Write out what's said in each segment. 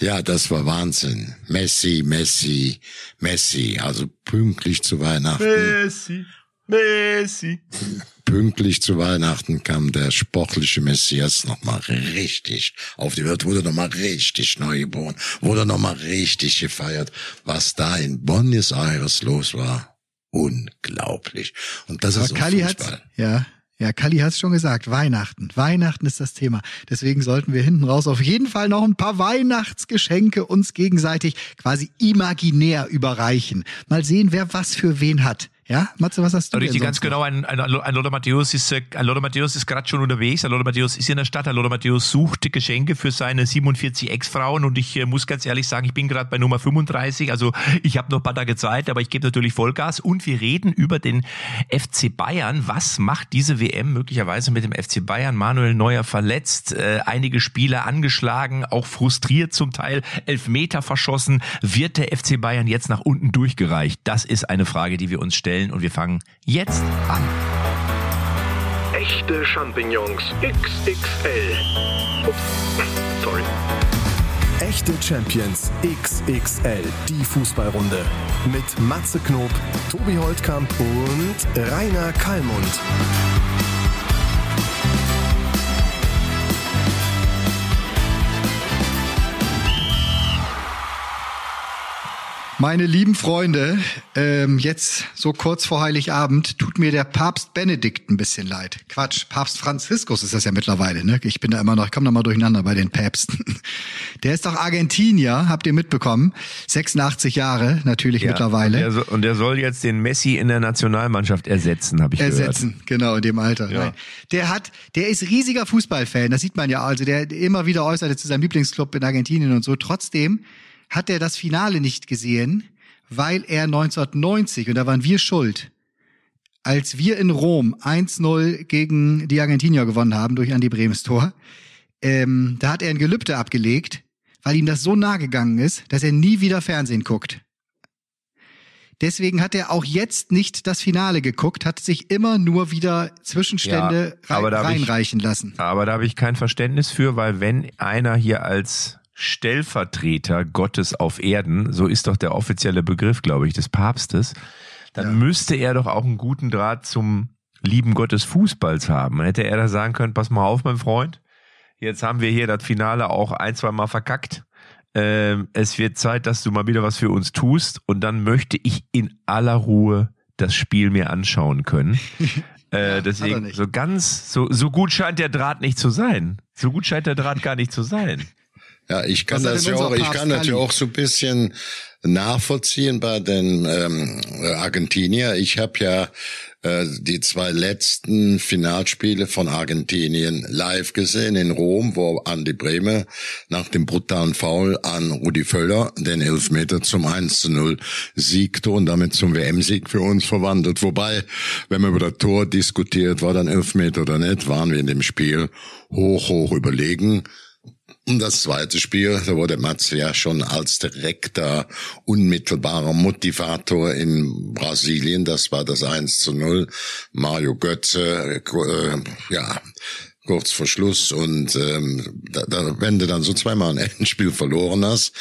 Ja, das war Wahnsinn. Messi, Messi, Messi. Also pünktlich zu Weihnachten. Messi, Messi. Pünktlich zu Weihnachten kam der sportliche Messias nochmal richtig auf die Welt, wurde nochmal richtig neu geboren, wurde nochmal richtig gefeiert. Was da in Buenos Aires los war, unglaublich. Und das Aber ist auch Kali Fußball. hat, ja, ja, Kali hat es schon gesagt, Weihnachten. Weihnachten ist das Thema. Deswegen sollten wir hinten raus auf jeden Fall noch ein paar Weihnachtsgeschenke uns gegenseitig quasi imaginär überreichen. Mal sehen, wer was für wen hat. Ja, Matze, was hast du Richtig, denn ganz genau. Ein, ein, ein Lothar Matthäus ist, äh, ein Lothar Matthäus ist gerade schon unterwegs. Ein Lothar Matthäus ist in der Stadt. Ein Lothar Matthäus sucht Geschenke für seine 47 Ex-Frauen. Und ich äh, muss ganz ehrlich sagen, ich bin gerade bei Nummer 35. Also ich habe noch ein paar Tage Zeit, aber ich gebe natürlich Vollgas. Und wir reden über den FC Bayern. Was macht diese WM möglicherweise mit dem FC Bayern? Manuel Neuer verletzt, äh, einige Spieler angeschlagen, auch frustriert zum Teil, Elfmeter verschossen. Wird der FC Bayern jetzt nach unten durchgereicht? Das ist eine Frage, die wir uns stellen. Und wir fangen jetzt an. Echte Champignons XXL. Ups, sorry. Echte Champions XXL, die Fußballrunde. Mit Matze Knob, Tobi Holtkamp und Rainer Kallmund. Meine lieben Freunde, ähm, jetzt so kurz vor Heiligabend tut mir der Papst Benedikt ein bisschen leid. Quatsch, Papst Franziskus ist das ja mittlerweile, ne? Ich bin da immer noch, ich komme da mal durcheinander bei den Päpsten. Der ist doch Argentinier, habt ihr mitbekommen? 86 Jahre natürlich mittlerweile. Und der, und der soll jetzt den Messi in der Nationalmannschaft ersetzen, habe ich ersetzen, genau, in dem Alter. Ja. Der hat, der ist riesiger Fußballfan, das sieht man ja, also der immer wieder äußerte zu seinem Lieblingsclub in Argentinien und so. Trotzdem hat er das Finale nicht gesehen, weil er 1990, und da waren wir schuld, als wir in Rom 1-0 gegen die Argentinier gewonnen haben durch Andi Bremes Tor, ähm, da hat er ein Gelübde abgelegt, weil ihm das so nahe gegangen ist, dass er nie wieder Fernsehen guckt. Deswegen hat er auch jetzt nicht das Finale geguckt, hat sich immer nur wieder Zwischenstände Ja, rein, hab ich- reinreichen lassen. Aber da habe ich kein Verständnis für, weil wenn einer hier als Stellvertreter Gottes auf Erden, so ist doch der offizielle Begriff, glaube ich, des Papstes, dann Ja. müsste er doch auch einen guten Draht zum lieben Gott des Fußballs haben. Dann hätte er da sagen können, pass mal auf, mein Freund, jetzt haben wir hier das Finale auch ein, zwei Mal verkackt. Ähm, es wird Zeit, dass du mal wieder was für uns tust und dann möchte ich in aller Ruhe das Spiel mir anschauen können. äh, deswegen, so ganz, so, so gut scheint der Draht nicht zu sein. So gut scheint der Draht gar nicht zu sein. Ja, ich kann das ja auch, ich kann das ja auch so ein bisschen nachvollziehen bei den ähm, Argentinier. Ich habe ja äh, die zwei letzten Finalspiele von Argentinien live gesehen in Rom, wo Andi Brehme nach dem brutalen Foul an Rudi Völler den Elfmeter zum 1 zu 0 siegte und damit zum WM-Sieg für uns verwandelt. Wobei, wenn man über das Tor diskutiert, war dann Elfmeter oder nicht, waren wir in dem Spiel hoch, hoch überlegen. Und das zweite Spiel, da wurde Matze ja schon als direkter, unmittelbarer Motivator in Brasilien. Das war das 1 zu 0. Mario Götze, äh, ja, kurz vor Schluss. Und ähm, da, da, wenn du dann so zweimal ein Endspiel verloren hast,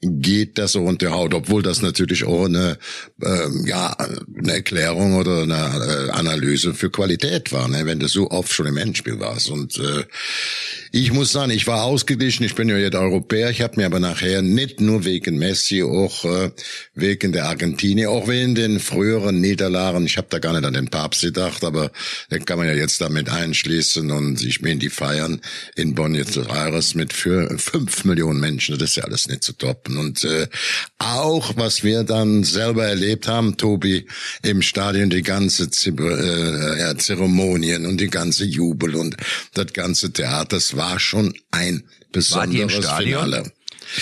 geht das so unter Haut. Obwohl das natürlich auch eine, ähm, ja, eine Erklärung oder eine äh, Analyse für Qualität war, ne? wenn du so oft schon im Endspiel warst. Und äh, ich muss sagen, ich war ausgeglichen, ich bin ja jetzt Europäer, ich habe mir aber nachher nicht nur wegen Messi, auch äh, wegen der Argentinier, auch wegen den früheren Niederlagen, ich habe da gar nicht an den Papst gedacht, aber den kann man ja jetzt damit einschließen und meine, die feiern in Buenos Aires mit für fünf Millionen Menschen, das ist ja alles nicht zu toppen. Und äh, auch, was wir dann selber erlebt haben, Tobi, im Stadion, die ganze Ze äh, ja, Zeremonien und die ganze Jubel und das ganze Theater, das war schon ein besonderes? Finale.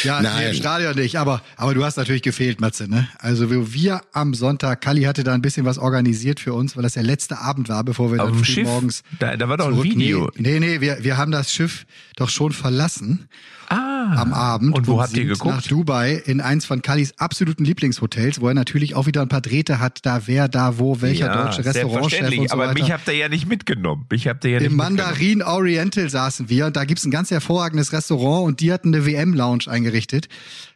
Ja, Nein. Nee, im Stadion nicht, aber, aber du hast natürlich gefehlt, Matze, ne? Also wir- wir am Sonntag, Kalli hatte da ein bisschen was organisiert für uns, weil das der letzte Abend war, bevor wir dann früh Schiff? morgens Da, da war doch ein Video. Nee, nee, nee wir, wir haben das Schiff doch schon verlassen. Ah, ah, am Abend. Und wo und habt ihr geguckt? Nach Dubai in eins von Kallis absoluten Lieblingshotels, wo er natürlich auch wieder ein paar Drähte hat, da wer, da wo, welcher ja, deutsche Restaurantchef und so Aber mich habt ihr ja nicht mitgenommen. Mich habt ihr ja nicht Im Mandarin Oriental saßen wir. Da gibt's ein ganz hervorragendes Restaurant und die hatten eine WM-Lounge eingerichtet.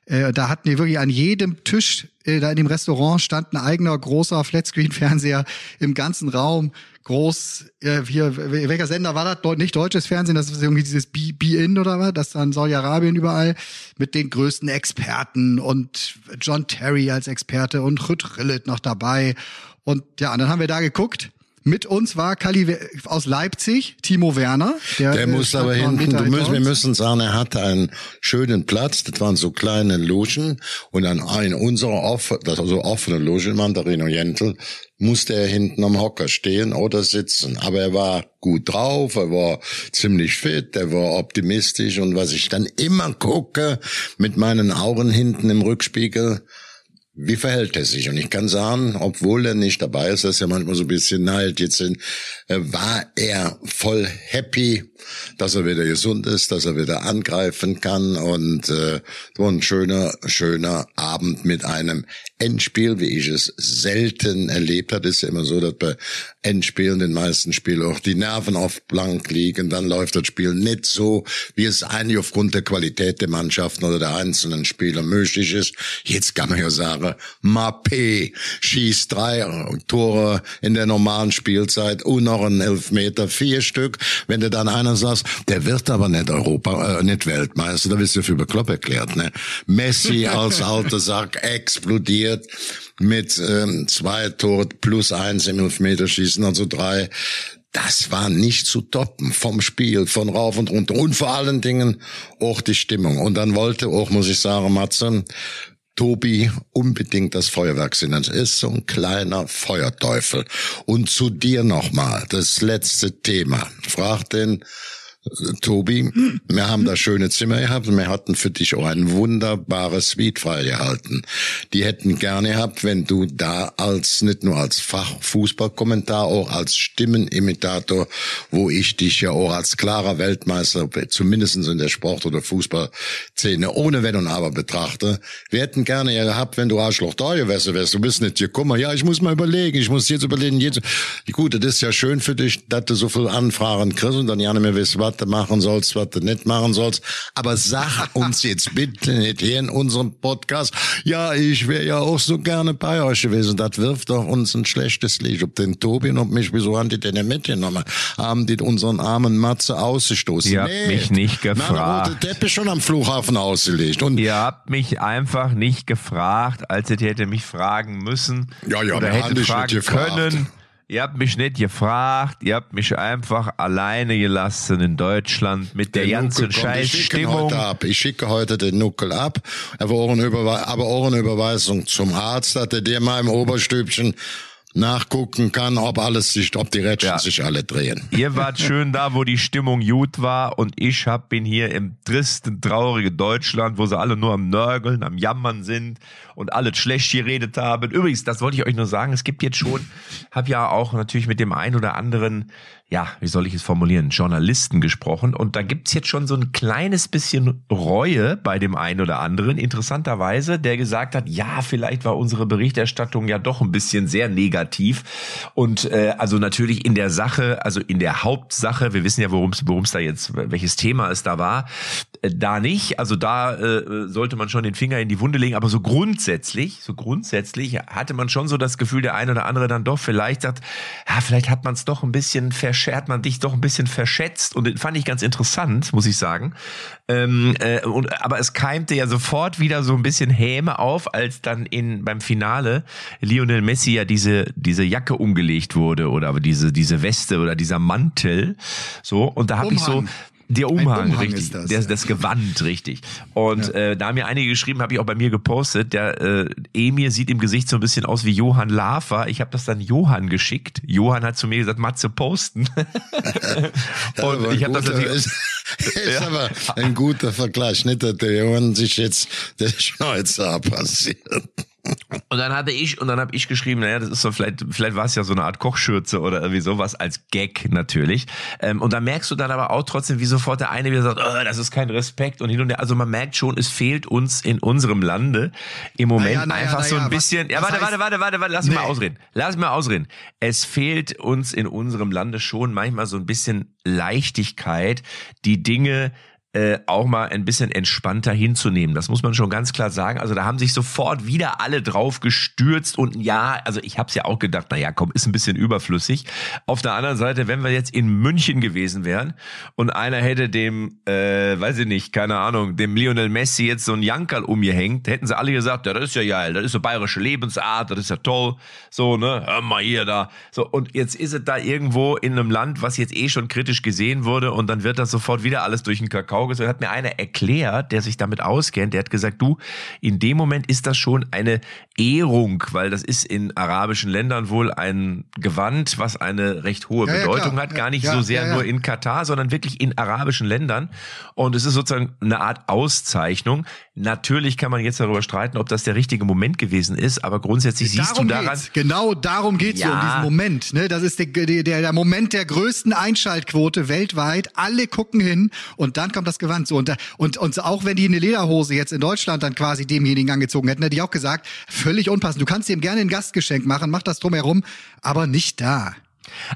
Äh, da hatten die wirklich an jedem Tisch äh, da in dem Restaurant stand ein eigener großer Flatscreen-Fernseher im ganzen Raum groß, äh, hier, welcher Sender war das? Nicht deutsches Fernsehen, das ist irgendwie dieses Be-In oder was? Das dann Saudi-Arabien überall mit den größten Experten und John Terry als Experte und Rüd Rillet noch dabei. Und ja, und dann haben wir da geguckt mit uns war Kali aus Leipzig, Timo Werner. Der, der muss aber hinten, du müssen, wir müssen sagen, er hatte einen schönen Platz, das waren so kleine Logen und an ein unserer off, das also offene Logen, Mandarin Jentel, musste er hinten am Hocker stehen oder sitzen. Aber er war gut drauf, er war ziemlich fit, er war optimistisch und was ich dann immer gucke mit meinen Augen hinten im Rückspiegel, wie verhält er sich? Und ich kann sagen, obwohl er nicht dabei ist, das ist ja manchmal so ein bisschen Neid. Jetzt sind, äh, war er voll happy, dass er wieder gesund ist, dass er wieder angreifen kann. Und äh, war ein schöner, schöner Abend mit einem Endspiel, wie ich es selten erlebt habe. Ist ja immer so, dass bei Endspielen, den meisten Spielen auch die Nerven oft blank liegen. Dann läuft das Spiel nicht so, wie es eigentlich aufgrund der Qualität der Mannschaften oder der einzelnen Spieler möglich ist. Jetzt kann man ja sagen, Mappé schießt drei Tore in der normalen Spielzeit und noch ein Elfmeter, vier Stück. Wenn du dann einer sagst, der wird aber nicht Europa, äh, nicht Weltmeister, da bist du für bekloppt erklärt, ne? Messi als alter Sack explodiert mit ähm, zwei Tore plus eins im Elfmeterschießen, also drei. Das war nicht zu toppen vom Spiel, von rauf und runter und vor allen Dingen auch die Stimmung. Und dann wollte auch, muss ich sagen, Matze, Tobi unbedingt das Feuerwerk sind. Das ist so ein kleiner Feuerteufel. Und zu dir nochmal, das letzte Thema. Frag den Tobi, wir haben da schöne Zimmer gehabt und wir hatten für dich auch ein wunderbares Suite freigehalten. Die hätten gerne gehabt, wenn du da als, nicht nur als Fachfußballkommentar, auch als Stimmenimitator, wo ich dich ja auch als klarer Weltmeister, zumindest in der Sport- oder Fußballszene, ohne Wenn und Aber betrachte. Wir hätten gerne ja gehabt, wenn du Arschloch da gewesen wärst. Du bist nicht gekommen. Ja, ich muss mal überlegen. Ich muss jetzt überlegen. Jetzt. Gut, das ist ja schön für dich, dass du so viel Anfragen kriegst und dann gerne mehr wissen, was du machen sollst, was du nicht machen sollst. Aber sag uns jetzt bitte nicht hier in unserem Podcast, ja, ich wäre ja auch so gerne bei euch gewesen. Das wirft doch uns ein schlechtes Licht. Ob den Tobi und mich, wieso haben die denn nicht mitgenommen? Haben die unseren armen Matze ausgestoßen? Ihr habt mich nicht gefragt. rote Teppich schon am Flughafen ausgelegt. Und Ihr habt mich einfach nicht gefragt, als ihr hätte mich fragen müssen. Ja, ja, oder hätte fragen können. Ihr habt mich nicht gefragt, ihr habt mich einfach alleine gelassen in Deutschland mit der, der ganzen Scheißstimmung. Ich schicke heute den Nuckel ab, aber auch, eine Überweisung zum Arzt, hat er dir mal im Oberstübchen nachgucken kann, ob alles sich, ob die Rädchen ja. sich alle drehen. Ihr wart schön da, wo die Stimmung gut war und ich hab, bin hier im tristen, traurigen Deutschland, wo sie alle nur am Nörgeln, am Jammern sind und alles schlecht geredet haben. Übrigens, das wollte ich euch nur sagen, es gibt jetzt schon, hab ja auch natürlich mit dem einen oder anderen ja, wie soll ich es formulieren, Journalisten gesprochen. Und da gibt's jetzt schon so ein kleines bisschen Reue bei dem einen oder anderen, interessanterweise, der gesagt hat, ja, vielleicht war unsere Berichterstattung ja doch ein bisschen sehr negativ. Und äh, also natürlich in der Sache, also in der Hauptsache, wir wissen ja, worum es da jetzt, welches Thema es da war, äh, da nicht. Also da äh, sollte man schon den Finger in die Wunde legen. Aber so grundsätzlich, so grundsätzlich hatte man schon so das Gefühl, der eine oder andere dann doch vielleicht sagt, ja, vielleicht hat man es doch ein bisschen verschärft hat man dich doch ein bisschen verschätzt und fand ich ganz interessant, muss ich sagen. Ähm, äh, und, aber es keimte ja sofort wieder so ein bisschen Häme auf, als dann in beim Finale Lionel Messi ja diese diese Jacke umgelegt wurde oder diese diese Weste oder dieser Mantel so und da habe ich so der Umhang, Umhang richtig. Das, der, ja. das Gewand, richtig. Und ja. äh, da haben mir einige geschrieben, habe ich auch bei mir gepostet, der äh, Emir sieht im Gesicht so ein bisschen aus wie Johann Lafer. Ich habe das dann Johann geschickt. Johann hat zu mir gesagt, Matze posten. und ich habe das natürlich... Ist, ist ja. aber ein guter Vergleich, nicht, dass der Johann sich jetzt der Schnäuzer passiert. Und dann hatte ich, und dann habe ich geschrieben, naja, das ist so, vielleicht, vielleicht war es ja so eine Art Kochschürze oder irgendwie sowas als Gag natürlich. Ähm, und da merkst du dann aber auch trotzdem, wie sofort der eine wieder sagt, oh, das ist kein Respekt und hin und her. Also man merkt schon, es fehlt uns in unserem Lande im Moment Naja, naja, einfach so naja, ein bisschen. was- ja, warte, warte, warte, warte, warte, lass mich Nee. mal ausreden. Lass mich mal ausreden. Es fehlt uns in unserem Lande schon manchmal so ein bisschen Leichtigkeit, die Dinge äh, auch mal ein bisschen entspannter hinzunehmen. Das muss man schon ganz klar sagen. Also da haben sich sofort wieder alle drauf gestürzt und ja, also ich habe es ja auch gedacht, na ja, komm, ist ein bisschen überflüssig. Auf der anderen Seite, wenn wir jetzt in München gewesen wären und einer hätte dem, äh, weiß ich nicht, keine Ahnung, dem Lionel Messi jetzt so ein Jankerl umgehängt, hätten sie alle gesagt, ja, das ist ja geil, das ist so bayerische Lebensart, das ist ja toll, so, ne, hör mal hier da. So, und jetzt ist es da irgendwo in einem Land, was jetzt eh schon kritisch gesehen wurde und dann wird das sofort wieder alles durch den Kakao gezogen. Hat mir einer erklärt, der sich damit auskennt, der hat gesagt, du, in dem Moment ist das schon eine Ehrung, weil das ist in arabischen Ländern wohl ein Gewand, was eine recht hohe Ja, ja, Bedeutung klar. hat, gar nicht Ja, so sehr ja, ja. nur in Katar, sondern wirklich in arabischen Ländern. Und es ist sozusagen eine Art Auszeichnung. Natürlich kann man jetzt darüber streiten, ob das der richtige Moment gewesen ist, aber grundsätzlich siehst darum du daran, geht's. Genau darum geht's ja. Ja. um diesen Moment. Ne? Das ist der, der, der Moment der größten Einschaltquote weltweit. Alle gucken hin und dann kommt das Gewand so. Und, und, und auch wenn die eine Lederhose jetzt in Deutschland dann quasi demjenigen angezogen hätten, hätte ich auch gesagt, völlig unpassend. Du kannst ihm gerne ein Gastgeschenk machen, mach das drumherum, aber nicht da.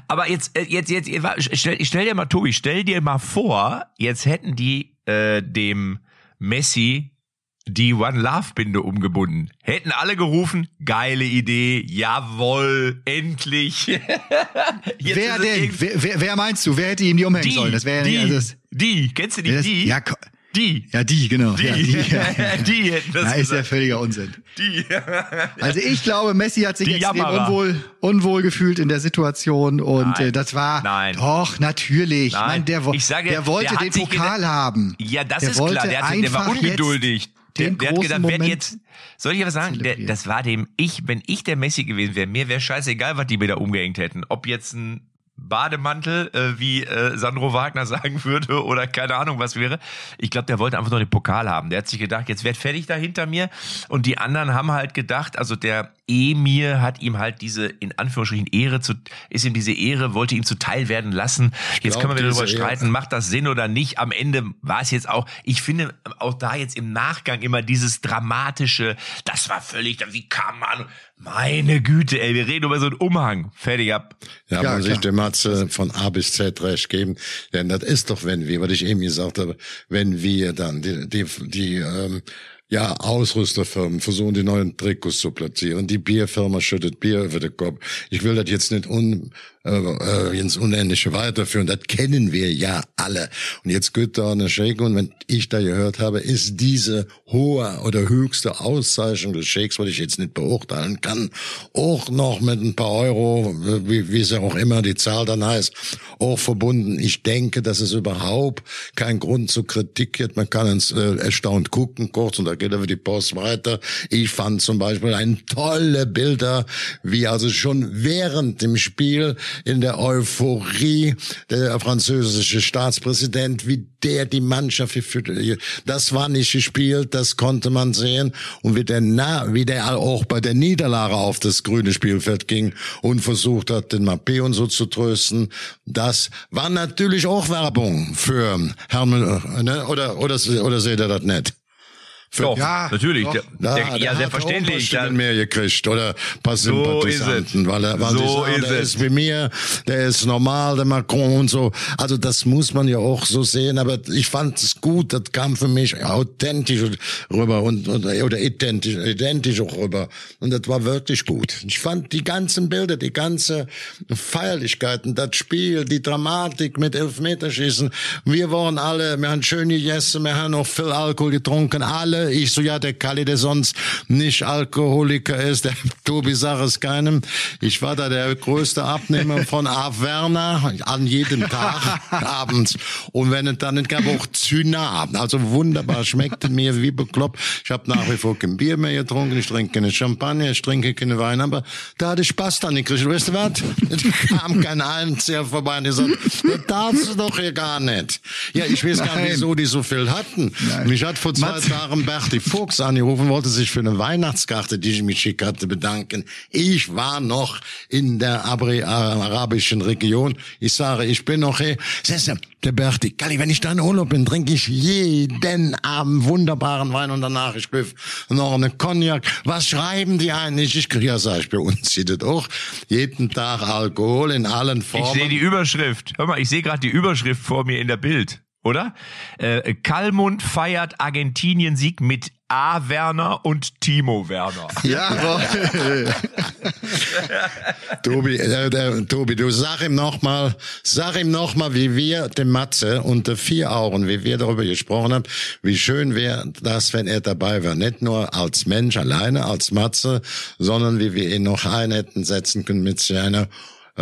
Aber jetzt, äh, jetzt, jetzt, stell, stell dir mal, Tobi, stell dir mal vor, jetzt hätten die äh, dem Messi die One Love Binde umgebunden. Hätten alle gerufen, geile Idee, jawoll, endlich. Wer denn? Wer, wer, wer meinst du? Wer hätte ihm die umhängen Die, sollen? Das wäre ja die, nicht. Also das, die, kennst du die? das, die? ja, die. ja, die, genau. Die, Ja, die, ja. die hätten das Na, ist ja völliger Unsinn. Die. Also ich glaube, Messi hat sich Die extrem Jammerer. unwohl, unwohl gefühlt in der Situation und Nein. äh, das war Nein. doch natürlich. Nein. Mann, der, Ich sage, der wollte der hat den Pokal haben. Ja, das der ist klar. Der, hatte, der war ungeduldig. Der, den der hat gedacht, wer Moment jetzt, soll ich was sagen? Der, das war dem, ich, wenn ich der Messi gewesen wäre, mir wäre scheißegal, was die mir da umgehängt hätten. Ob jetzt ein Bademantel, äh, wie äh, Sandro Wagner sagen würde, oder keine Ahnung was wäre. Ich glaube, der wollte einfach nur den Pokal haben. Der hat sich gedacht, jetzt werd fertig da hinter mir. Und die anderen haben halt gedacht, also der Emir hat ihm halt diese, in Anführungsstrichen, Ehre zu, ist ihm diese Ehre, wollte ihm zuteil werden lassen. Jetzt glaub, können wir wieder darüber Ehre- streiten, macht das Sinn oder nicht. Am Ende war es jetzt auch, ich finde auch da jetzt im Nachgang immer dieses dramatische, das war völlig, wie kam man, meine Güte, ey, wir reden über so einen Umhang. Fertig ab. Ja, Ja, muss ich klar. dem Matze von A bis Z recht geben. Denn das ist doch, wenn wir, was ich eben gesagt habe, wenn wir dann die, die, die ähm, ja, Ausrüsterfirmen versuchen, die neuen Trikots zu platzieren. Die Bierfirma schüttet Bier über den Kopf. Ich will das jetzt nicht un, äh, ins Unendliche weiterführen. Das kennen wir ja alle. Und jetzt geht da eine Shake und wenn ich da gehört habe, ist diese hohe oder höchste Auszeichnung des Shakes, was ich jetzt nicht beurteilen kann, auch noch mit ein paar Euro, wie, wie es ja auch immer die Zahl dann heißt, auch verbunden. Ich denke, dass es überhaupt kein Grund zur Kritik gibt. Man kann ins äh, erstaunt gucken kurz und da geht aber die Post weiter. Ich fand zum Beispiel ein tolle Bilder, wie also schon während dem Spiel in der Euphorie der französische Staatspräsident, wie der die Mannschaft geführt Das war nicht gespielt, das konnte man sehen. Und wie der, na, wie der auch bei der Niederlage auf das grüne Spielfeld ging und versucht hat, den Mappé und so zu trösten. Das war natürlich auch Werbung für Herrn, Müller, ne? oder, oder, oder seht ihr das nicht? Für, Doch, Ja, natürlich. doch. Der, da, der, der ja, hat selbstverständlich. Auch ein mehr gekriegt oder paar So Sympathisanten, es. weil er, weil So sagen, ist der ist wie mir, der ist normal, der Macron und so. Also das muss man ja auch so sehen, aber ich fand es gut, das kam für mich authentisch rüber und, und oder identisch, identisch auch rüber. Und das war wirklich gut. Ich fand die ganzen Bilder, die ganze Feierlichkeiten, das Spiel, die Dramatik mit Elfmeterschießen. Wir waren alle, wir haben schön gegessen, wir haben noch viel Alkohol getrunken, alle. Ich so, ja, der Kalli, der sonst nicht Alkoholiker ist, der Tobi sagt es keinem. Ich war da der größte Abnehmer von A. Werner an jedem Tag abends. Und wenn es dann nicht gab, auch Zynar. Also wunderbar, schmeckte mir wie bekloppt. Ich habe nach wie vor kein Bier mehr getrunken, ich trinke keine Champagner, ich trinke keine Wein, aber da hatte ich Spaß dann gekriegt. Weißt du was? Es kam kein Einzige vorbei und gesagt, das darfst du doch hier gar nicht. Ja, ich weiß gar nicht, wieso die so viel hatten. Nein. Mich hat vor zwei Matze. Tagen Berti Fuchs angerufen, wollte sich für eine Weihnachtskarte, die ich mich geschickt hatte, bedanken. Ich war noch in der arabischen Region. Ich sage, ich bin noch hier. Siehste, der Berti, Kalli, wenn ich da in Urlaub bin, trinke ich jeden Abend wunderbaren Wein und danach ich noch eine Cognac. Was schreiben die eigentlich? Ich kriege ja, sag ich, bei uns sieht das auch jeden Tag Alkohol in allen Formen. Ich sehe die Überschrift. Hör mal, ich sehe gerade die Überschrift vor mir in der Bild oder? Äh, Kalmund feiert Argentinien-Sieg mit A. Werner und Timo Werner. Ja, Tobi, äh, äh, Tobi, du sag ihm nochmal, sag ihm nochmal, wie wir dem Matze unter vier Augen, wie wir darüber gesprochen haben, wie schön wäre das, wenn er dabei wäre. Nicht nur als Mensch alleine, als Matze, sondern wie wir ihn noch ein hätten setzen können mit seiner äh,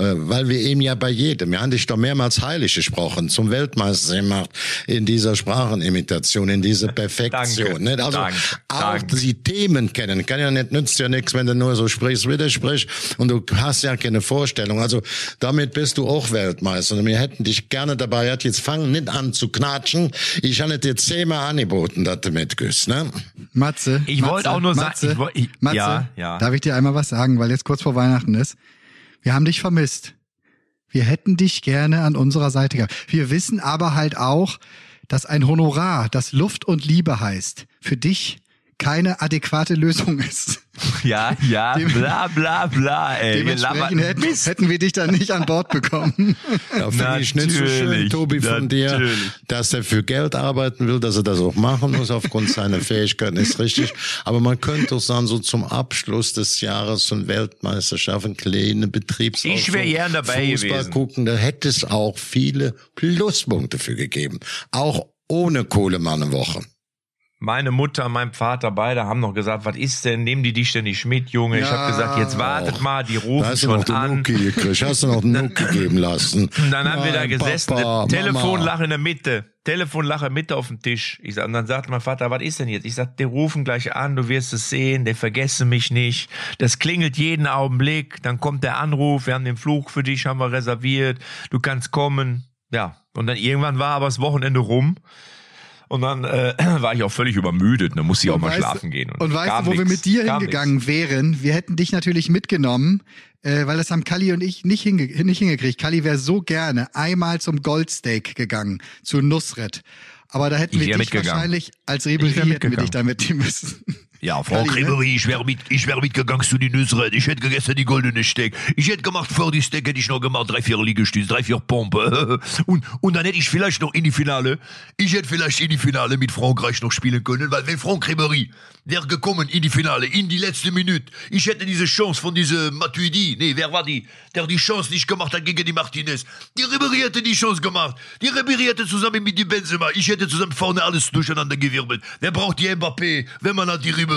weil wir ihm ja bei jedem, wir haben dich doch mehrmals heilig gesprochen, zum Weltmeister gemacht in dieser Sprachenimitation, in dieser Perfektion. Danke? Also danke, auch danke. die Themen kennen. Kann ja nicht, nützt ja nichts, wenn du nur so sprichst, wie du sprichst und du hast ja keine Vorstellung. Also damit bist du auch Weltmeister. Und wir hätten dich gerne dabei. Jetzt fang nicht an zu knatschen. Ich habe dir zehnmal angeboten, dass du mitgehst, ne? Matze. Ich wollte auch nur sagen, Matze, ich woll- ich- Matze, ja, ja. darf ich dir einmal was sagen, weil jetzt kurz vor Weihnachten ist? Wir haben dich vermisst. Wir hätten dich gerne an unserer Seite gehabt. Wir wissen aber halt auch, dass ein Honorar, das Luft und Liebe heißt, für dich keine adäquate Lösung ist. Ja, ja, Dem- bla bla bla, ey. Dementsprechend hätten, hätten wir dich dann nicht an Bord bekommen. Ja, finde ich nicht so schön, Natürlich, Tobi, von dir, natürlich. dass er für Geld arbeiten will, dass er das auch machen muss aufgrund seiner Fähigkeiten, ist richtig. Aber man könnte doch sagen, so zum Abschluss des Jahres und Weltmeisterschaft, eine kleine Betriebsausflug. Ich wär gern dabei Fußball gewesen. gucken, da hätte es auch viele Pluspunkte für gegeben. Auch ohne Kohlemann eine Woche. Meine Mutter, mein Vater, beide haben noch gesagt, was ist denn, nehmen die dich denn nicht mit, Junge? ich Ja. habe gesagt, jetzt wartet mal, die rufen hast du noch schon an. Gekriegt, hast du noch den Nuki geben lassen. Und dann haben wir da Nein, gesessen, Papa, Telefonlache in der Mitte, Telefonlache Mitte auf dem Tisch. Ich sag, und dann sagt mein Vater, was ist denn jetzt? Ich sag, die rufen gleich an, du wirst es sehen, der vergesse mich nicht. Das klingelt jeden Augenblick, dann kommt der Anruf, wir haben den Flug für dich, haben wir reserviert, du kannst kommen. Ja, und dann irgendwann war aber das Wochenende rum. Und dann äh, war ich auch völlig übermüdet, dann musste ich auch Und mal weißt schlafen gehen. Und, weißt gab du, wo wir nix, mit dir hingegangen wären? Wir hätten dich natürlich mitgenommen, äh, weil das haben Kalli und ich nicht, hinge nicht hingekriegt. Kalli wäre so gerne einmal zum Goldsteak gegangen, zu Nusret. Aber da hätten Ich wir dich wahrscheinlich als wär hätten wir dich da mitnehmen müssen. Ja, Frau? Kremery, ich wäre mit, ich wäre mitgegangen zu die Nüsret. Ich hätte gegessen die goldene Steak. Ich hätte gemacht, vor die Steak hätte ich noch gemacht, drei, vier Liegestütze, drei, vier Pompe. Und, und dann hätte ich vielleicht noch in die Finale, ich hätte vielleicht in die Finale mit Frankreich noch spielen können, weil wenn Franck Ribéry wäre gekommen in die Finale, in die letzte Minute, ich hätte diese Chance von diese Matuidi, nee, wer war die, der die Chance nicht gemacht hat gegen die Martinez. Die Ribéry hätte die Chance gemacht. Die Ribéry hätte zusammen mit die Benzema, ich hätte zusammen vorne alles durcheinander gewirbelt. Wer braucht die Mbappé, wenn man hat die Ribéry?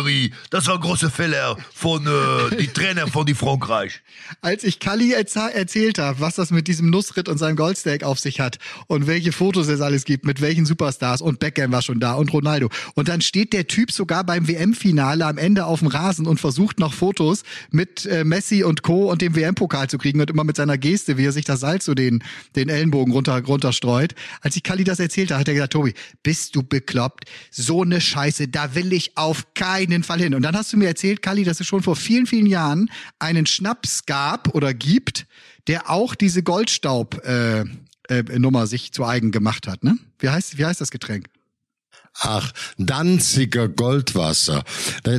Das war ein großer Fehler von äh, die Trainer von die Frankreich. Als ich erza- erzählt habe, was das mit diesem Nussrit und seinem Goldsteak auf sich hat und welche Fotos es alles gibt, mit welchen Superstars und Beckham war schon da und Ronaldo. Und dann steht der Typ sogar beim WM-Finale am Ende auf dem Rasen und versucht noch Fotos mit äh, Messi und Co. und dem WM-Pokal zu kriegen und immer mit seiner Geste, wie er sich das Salz so den, den Ellenbogen runter, runterstreut. Als ich Kalli das erzählt habe, hat er gesagt, Tobi, bist du bekloppt? So eine Scheiße, da will ich auf keinen Fall hin. Und dann hast du mir erzählt, Kalli, dass es schon vor vielen, vielen Jahren einen Schnaps gab oder gibt, der auch diese Goldstaub äh, äh, Nummer sich zu eigen gemacht hat, ne? Wie heißt, wie heißt das Getränk? Ach, Danziger Goldwasser.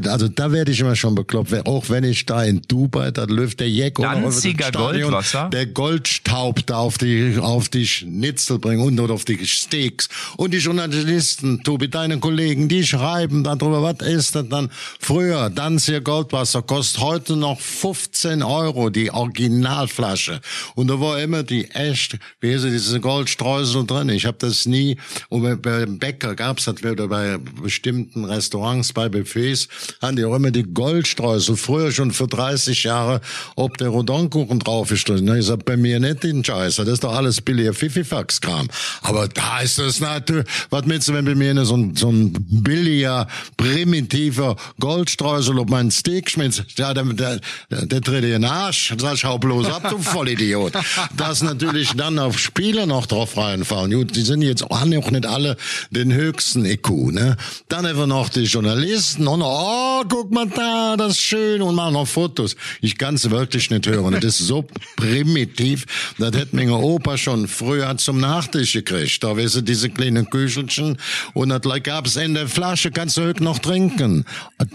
Also da werde ich immer schon bekloppt. Auch wenn ich da in Dubai, da läuft der Jack oder Danziger Stadion, Goldwasser? Der Goldstaub da auf die, auf die Schnitzel bringen und oder auf die Steaks. Und die Journalisten, Tobi, deine Kollegen, die schreiben darüber, was ist das dann früher? Danziger Goldwasser kostet heute noch 15 Euro, die Originalflasche. Und da war immer die echt, wie es, diese Goldstreusel drin. Ich habe das nie, und bei- beim Bäcker gab's das oder bei bestimmten Restaurants, bei Buffets, haben die immer die Goldstreusel, früher schon für 30 Jahre, ob der Rodonkuchen drauf. Na, Ich sag, bei mir nicht den Scheiße, das ist doch alles billiger Fififax-Kram. Aber da ist das natürlich, was meinst du, wenn bei mir so ein, so ein billiger, primitiver Goldstreusel auf meinen Steak schmilzt, ja, der, der, der, tritt dir in den Arsch, sag hau bloß ab, du Vollidiot. Dass natürlich dann auf Spieler noch drauf reinfallen. Gut, die sind jetzt auch nicht alle den höchsten IQ, ne? Dann wir noch die Journalisten und oh, guck mal da, das ist schön und machen noch Fotos. Ich kann es wirklich nicht hören. Das ist so primitiv. Das hätte meine Opa schon früher zum Nachtisch gekriegt. Da wissen diese kleinen Küchelchen und das gab's in der Flasche, kannst du heute noch trinken.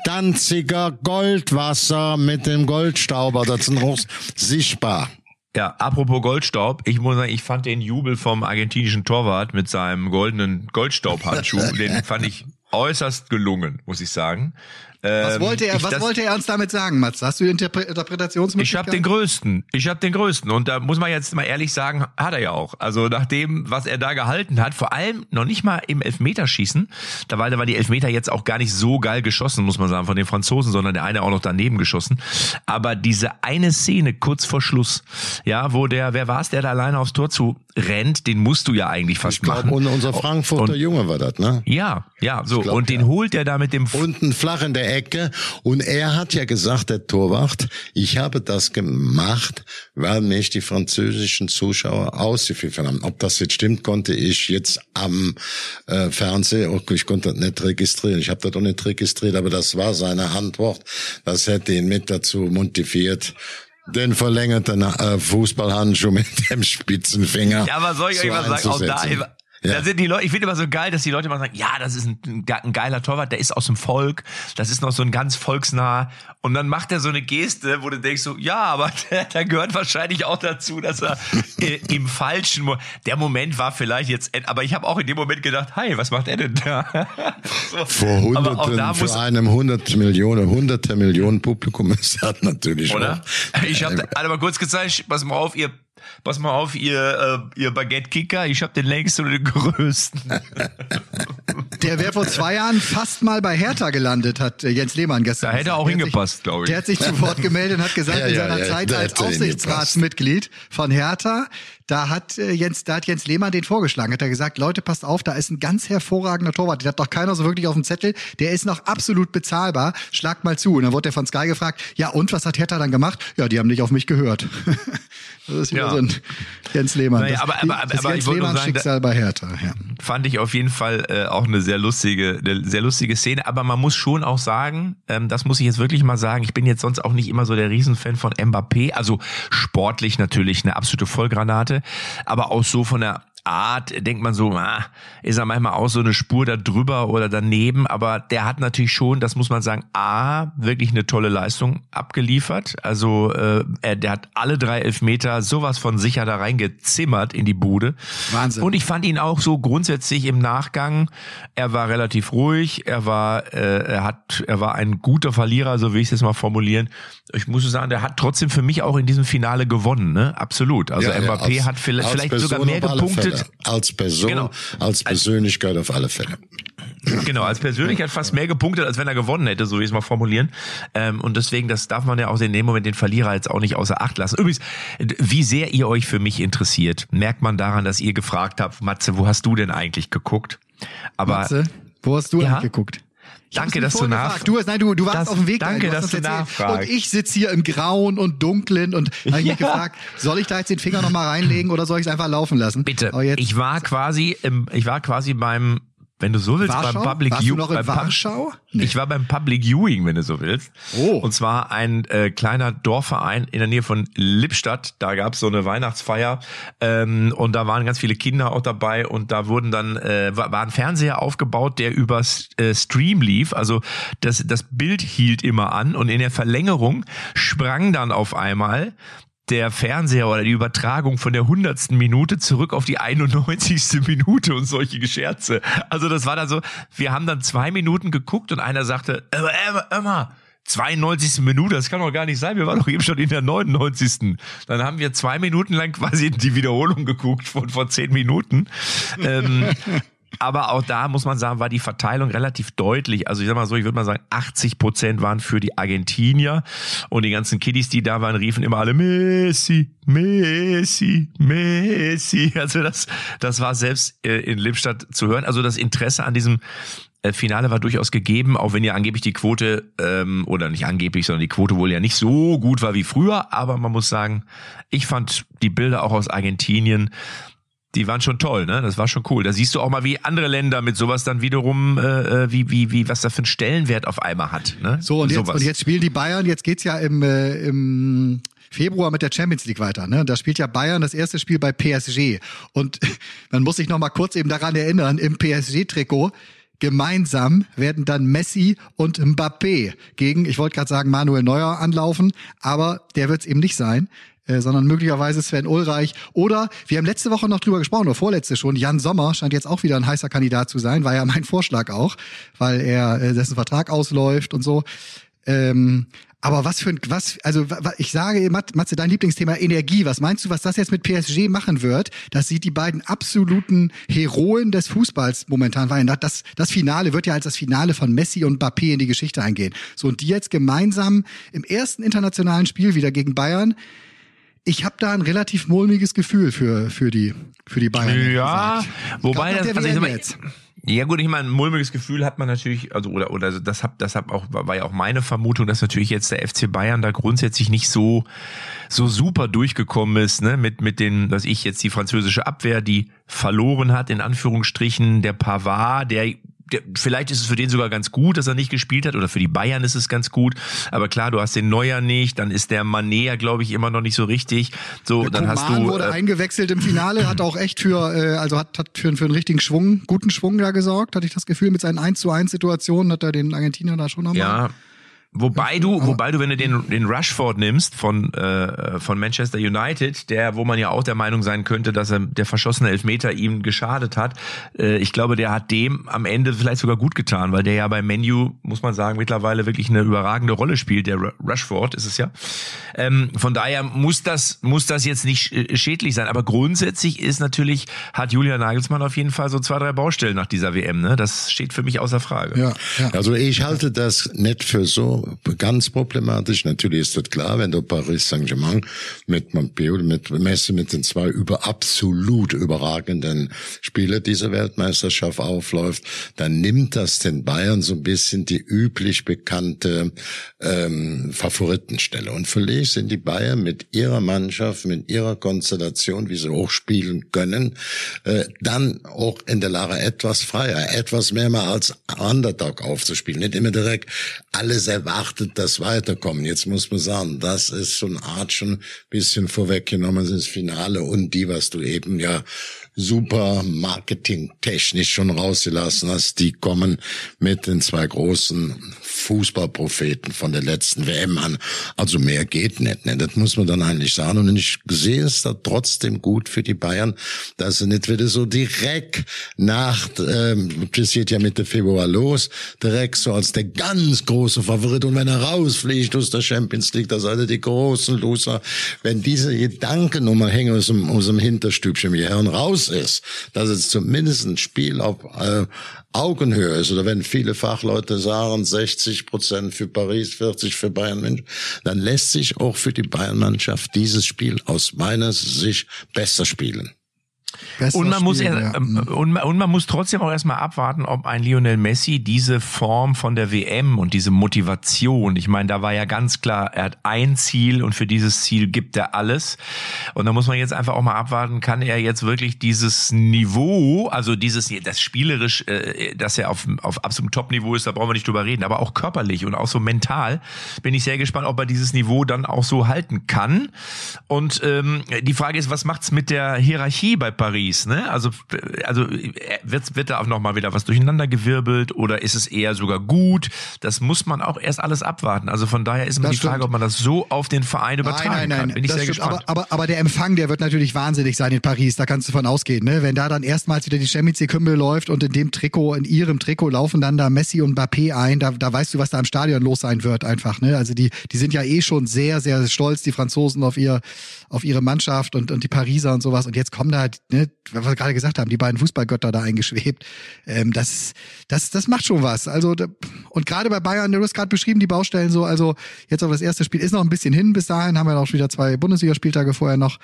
Danziger Goldwasser mit dem Goldstauber, das ist noch sichtbar. Ja, apropos Goldstaub, ich muss sagen, ich fand den Jubel vom argentinischen Torwart mit seinem goldenen Goldstaubhandschuh, den fand ich äußerst gelungen, muss ich sagen. Was Ähm, wollte er, ich was das- wollte er uns damit sagen, Mats? Hast du Interpre Ich Interpretationsmöglichkeiten? habe den größten. Ich habe den größten. Und da muss man jetzt mal ehrlich sagen, hat er ja auch. Also nach dem, was er da gehalten hat, vor allem noch nicht mal im Elfmeterschießen, da war, da war die Elfmeter jetzt auch gar nicht so geil geschossen, muss man sagen, von den Franzosen, sondern der eine auch noch daneben geschossen. Aber diese eine Szene kurz vor Schluss, ja, wo der, wer war es, der da alleine aufs Tor zu rennt, den musst du ja eigentlich fast Ich glaube, machen. und unser Frankfurter Und- Junge war das, ne? Ja, ja, so. glaub, und den ja. holt er da mit dem unten flach in der Ecke. Und er hat ja gesagt, der Torwart, ich habe das gemacht, weil mich die französischen Zuschauer ausgepfiffen haben. Ob das jetzt stimmt, konnte ich jetzt am äh, Fernseher, oh, ich konnte das nicht registrieren. Ich habe das auch nicht registriert, aber das war seine Antwort. Das hätte ihn mit dazu motiviert. Den verlängerten äh, Fußballhandschuh mit dem Spitzenfinger. Ja, aber soll ich euch mal sagen, auch da, einzusetzen. da Ja. sind die Leute, ich finde immer so geil, dass die Leute immer sagen, ja, das ist ein, ein ge- ein geiler Torwart, der ist aus dem Volk, das ist noch so ein ganz volksnah. Und dann macht er so eine Geste, wo du denkst so, ja, aber der, der gehört wahrscheinlich auch dazu, dass er äh, im falschen, Mo der Moment war vielleicht jetzt, aber ich habe auch in dem Moment gedacht, hi, was macht er denn da? so. Vor Hunderten, für einem hundert Millionen, hunderte Millionen Publikum ist das natürlich oder? auch. Ich habe alle mal kurz gezeigt, pass mal auf, ihr Pass mal auf, ihr, äh, ihr Baguette-Kicker, ich habe den längsten und den größten. Der wäre vor zwei Jahren fast mal bei Hertha gelandet, hat äh, Jens Lehmann gestern. Da hätte er auch hingepasst, glaube ich. Der hat sich zu Wort gemeldet und hat gesagt, Ja, in seiner ja, Zeit als Aufsichtsratsmitglied von Hertha, da hat äh, Jens, da hat Jens Lehmann den vorgeschlagen, hat er gesagt, Leute, passt auf, da ist ein ganz hervorragender Torwart, den hat doch keiner so wirklich auf dem Zettel, der ist noch absolut bezahlbar, schlagt mal zu. Und dann wurde er von Sky gefragt, ja und, was hat Hertha dann gemacht? Ja, die haben nicht auf mich gehört. das ist wieder Ja. so ein Jens Lehmann. Naja, das, aber- aber- das aber Jens Lehmann sagen, Schicksal bei Hertha, ja. fand ich auf jeden Fall äh, auch eine sehr lustige, eine sehr lustige Szene. Aber man muss schon auch sagen, ähm, das muss ich jetzt wirklich mal sagen, ich bin jetzt sonst auch nicht immer so der Riesenfan von Mbappé. Also sportlich natürlich eine absolute Vollgranate, aber auch so von der Art denkt man so, ah, ist er manchmal auch so eine Spur da drüber oder daneben, aber der hat natürlich schon, das muss man sagen, A, wirklich eine tolle Leistung abgeliefert. Also äh, er, der hat alle drei Elfmeter sowas von sicher da reingezimmert in die Bude. Wahnsinn. Und ich fand ihn auch so grundsätzlich im Nachgang, er war relativ ruhig, er war, äh, er hat, er war ein guter Verlierer, so will ich es jetzt mal formulieren. Ich muss sagen, der hat trotzdem für mich auch in diesem Finale gewonnen, ne? Absolut. Also Ja, ja, Mbappé als- hat vielleicht, vielleicht sogar mehr gepunktet. Als Person, Genau. als Persönlichkeit auf alle Fälle. Genau, als Persönlichkeit fast mehr gepunktet, als wenn er gewonnen hätte, so wie ich es mal formulieren. Ähm, und deswegen, das darf man ja auch in dem Moment den Verlierer jetzt auch nicht außer Acht lassen. Übrigens, wie sehr ihr euch für mich interessiert, merkt man daran, dass ihr gefragt habt, Matze, wo hast du denn eigentlich geguckt? Aber Matze, wo hast du Ja? eigentlich geguckt? Ich Danke, dass du vorher nach- gefragt. Du, hast- nein, du, du warst Das- auf dem Weg. danke, dahin. hast dass du nachfragst. Und ich sitze hier im Grauen und Dunklen und habe ich mich gefragt, soll ich da jetzt den Finger nochmal reinlegen oder soll ich es einfach laufen lassen? bitte, ich war quasi im, ich war quasi beim, wenn du so willst, Warschau? beim Public Warst du noch in Warschau? Nee. Ich war beim Public Viewing, wenn du so willst. Oh. Und zwar ein äh, kleiner Dorfverein in der Nähe von Lippstadt. Da gab's so eine Weihnachtsfeier ähm, und da waren ganz viele Kinder auch dabei und da wurden dann äh, war war ein Fernseher aufgebaut, der über äh, Stream lief. Also das das Bild hielt immer an und in der Verlängerung sprang dann auf einmal der Fernseher oder die Übertragung von der hundertsten Minute zurück auf die 91. Minute und solche Gescherze. Also das war dann so, wir haben dann zwei Minuten geguckt und einer sagte, Emma, Emma, Emma, 92. Minute, das kann doch gar nicht sein, wir waren doch eben schon in der 99. Dann haben wir zwei Minuten lang quasi die Wiederholung geguckt von vor zehn Minuten. ähm, aber auch da muss man sagen, war die Verteilung relativ deutlich. Also ich sag mal so, ich würde mal sagen, 80 Prozent waren für die Argentinier und die ganzen Kiddies, die da waren, riefen immer alle Messi, Messi, Messi. Also das, das war selbst äh, in Lippstadt zu hören. Also das Interesse an diesem äh, Finale war durchaus gegeben, auch wenn ja angeblich die Quote, ähm, oder nicht angeblich, sondern die Quote wohl ja nicht so gut war wie früher. Aber man muss sagen, ich fand die Bilder auch aus Argentinien, die waren schon toll, ne? Das war schon cool. Da siehst du auch mal, wie andere Länder mit sowas dann wiederum, äh, äh wie, wie, wie, was da für einen Stellenwert auf einmal hat. Ne? So, und jetzt, und jetzt spielen die Bayern, jetzt geht's ja im, äh, im Februar mit der Champions League weiter. Ne? Da spielt ja Bayern das erste Spiel bei PSG. Und man muss sich noch mal kurz eben daran erinnern, im PSG-Trikot gemeinsam werden dann Messi und Mbappé gegen, ich wollte gerade sagen, Manuel Neuer anlaufen, aber der wird es eben nicht sein. Äh, sondern möglicherweise Sven Ulreich oder wir haben letzte Woche noch drüber gesprochen oder vorletzte schon Jan Sommer scheint jetzt auch wieder ein heißer Kandidat zu sein war ja mein Vorschlag auch weil er äh, dessen Vertrag ausläuft und so ähm, aber was für ein, was, also ich sage, Matze, dein Lieblingsthema Energie. Was meinst du, was das jetzt mit PSG machen wird? Das sieht die beiden absoluten Heroen des Fußballs momentan rein. Das, das Finale wird ja als das Finale von Messi und Mbappé in die Geschichte eingehen. So, und die jetzt gemeinsam im ersten internationalen Spiel wieder gegen Bayern. Ich habe da ein relativ mulmiges Gefühl für, für, die, für die Bayern. Ja, wobei das, also ich mal, ja gut, ich meine, ein mulmiges Gefühl hat man natürlich, also oder oder das hab das hab auch war ja auch meine Vermutung, dass natürlich jetzt der FC Bayern da grundsätzlich nicht so so super durchgekommen ist, ne, mit mit den, was ich jetzt die französische Abwehr, die verloren hat in Anführungsstrichen, der Pavard, der der, vielleicht ist es für den sogar ganz gut, dass er nicht gespielt hat, oder für die Bayern ist es ganz gut. Aber klar, du hast den Neuer nicht, dann ist der Mané, glaube ich, immer noch nicht so richtig. So, der dann Koman hast du. wurde äh, eingewechselt im Finale, hat auch echt für, äh, also hat, hat für, für einen richtigen Schwung, guten Schwung da gesorgt, hatte ich das Gefühl, mit seinen 1 zu 1 Situationen hat er den Argentinier da schon nochmal. Ja, Wobei du, wobei du, wenn du den, den Rushford nimmst von, äh, von Manchester United, der, wo man ja auch der Meinung sein könnte, dass er der verschossene Elfmeter ihm geschadet hat, äh, ich glaube, der hat dem am Ende vielleicht sogar gut getan, weil der ja beim Menu, muss man sagen, mittlerweile wirklich eine überragende Rolle spielt, der Rushford ist es ja. Ähm, von daher muss das, muss das jetzt nicht schädlich sein, aber grundsätzlich ist natürlich, hat Julian Nagelsmann auf jeden Fall so zwei, drei Baustellen nach dieser WM, ne? Das steht für mich außer Frage. Ja, ja. Also ich halte das nicht für so ganz problematisch. Natürlich ist das klar, wenn du Paris Saint-Germain mit oder mit Messi mit den zwei über absolut überragenden Spieler dieser Weltmeisterschaft aufläuft, dann nimmt das den Bayern so ein bisschen die üblich bekannte ähm, Favoritenstelle. Und vielleicht sind die Bayern mit ihrer Mannschaft, mit ihrer Konstellation, wie sie auch spielen können, äh, dann auch in der Lage etwas freier, etwas mehr mal als Underdog aufzuspielen. Nicht immer direkt alles erwartet das Weiterkommen. Jetzt muss man sagen, das ist schon Art schon bisschen vorweggenommen ins Finale und die, was du eben ja super marketingtechnisch schon rausgelassen hast, die kommen mit den zwei großen Fußballpropheten von der letzten WM an. Also mehr geht nicht. Ne? Das muss man dann eigentlich sagen. Und ich sehe es da trotzdem gut für die Bayern, dass sie nicht wieder so direkt nach, ähm, das geht ja Mitte Februar los, direkt so als der ganz große Favorit. Und wenn er rausfliegt aus der Champions League, da seid ihr die großen Loser. Wenn diese Gedanken nochmal hängen aus dem, aus dem Hinterstübchen, wie Herren raus ist, dass es zumindest ein Spiel auf äh, Augenhöhe ist, oder wenn viele Fachleute sagen 60 Prozent für Paris, 40 für Bayern München, dann lässt sich auch für die Bayern-Mannschaft dieses Spiel aus meiner Sicht besser spielen. Besser und man muss spielen, ja. Ähm, und, und, man muss trotzdem auch erstmal abwarten, ob ein Lionel Messi diese Form von der WM und diese Motivation, ich meine, da war ja ganz klar, er hat ein Ziel und für dieses Ziel gibt er alles. Und da muss man jetzt einfach auch mal abwarten, kann er jetzt wirklich dieses Niveau, also dieses, das spielerisch, äh, dass er auf, auf absolutem Top-Niveau ist, da brauchen wir nicht drüber reden, aber auch körperlich und auch so mental bin ich sehr gespannt, ob er dieses Niveau dann auch so halten kann. Und ähm, die Frage ist, was macht's mit der Hierarchie bei Paris, ne? Also, also wird, wird da auch nochmal wieder was durcheinandergewirbelt oder ist es eher sogar gut? Das muss man auch erst alles abwarten. Also von daher ist immer die Frage, ob man das so auf den Verein übertragen nein, nein, nein, kann. Bin ich sehr stimmt. gespannt. Aber, aber, aber der Empfang, der wird natürlich wahnsinnig sein in Paris. Da kannst du von ausgehen, ne? Wenn da dann erstmals wieder die Champions League Hymne läuft und in dem Trikot, in ihrem Trikot laufen dann da Messi und Mbappé ein, da, da weißt du, was da im Stadion los sein wird einfach, ne? Also die, die sind ja eh schon sehr, sehr stolz, die Franzosen auf ihr, auf ihre Mannschaft und, und die Pariser und sowas. Und jetzt kommen da, ne, was wir gerade gesagt haben, die beiden Fußballgötter da eingeschwebt. Ähm, das, das, das macht schon was. Also und gerade bei Bayern, du hast gerade beschrieben, die Baustellen so. Also jetzt auf das erste Spiel ist noch ein bisschen hin. Bis dahin haben wir noch wieder zwei Bundesligaspieltage vorher noch.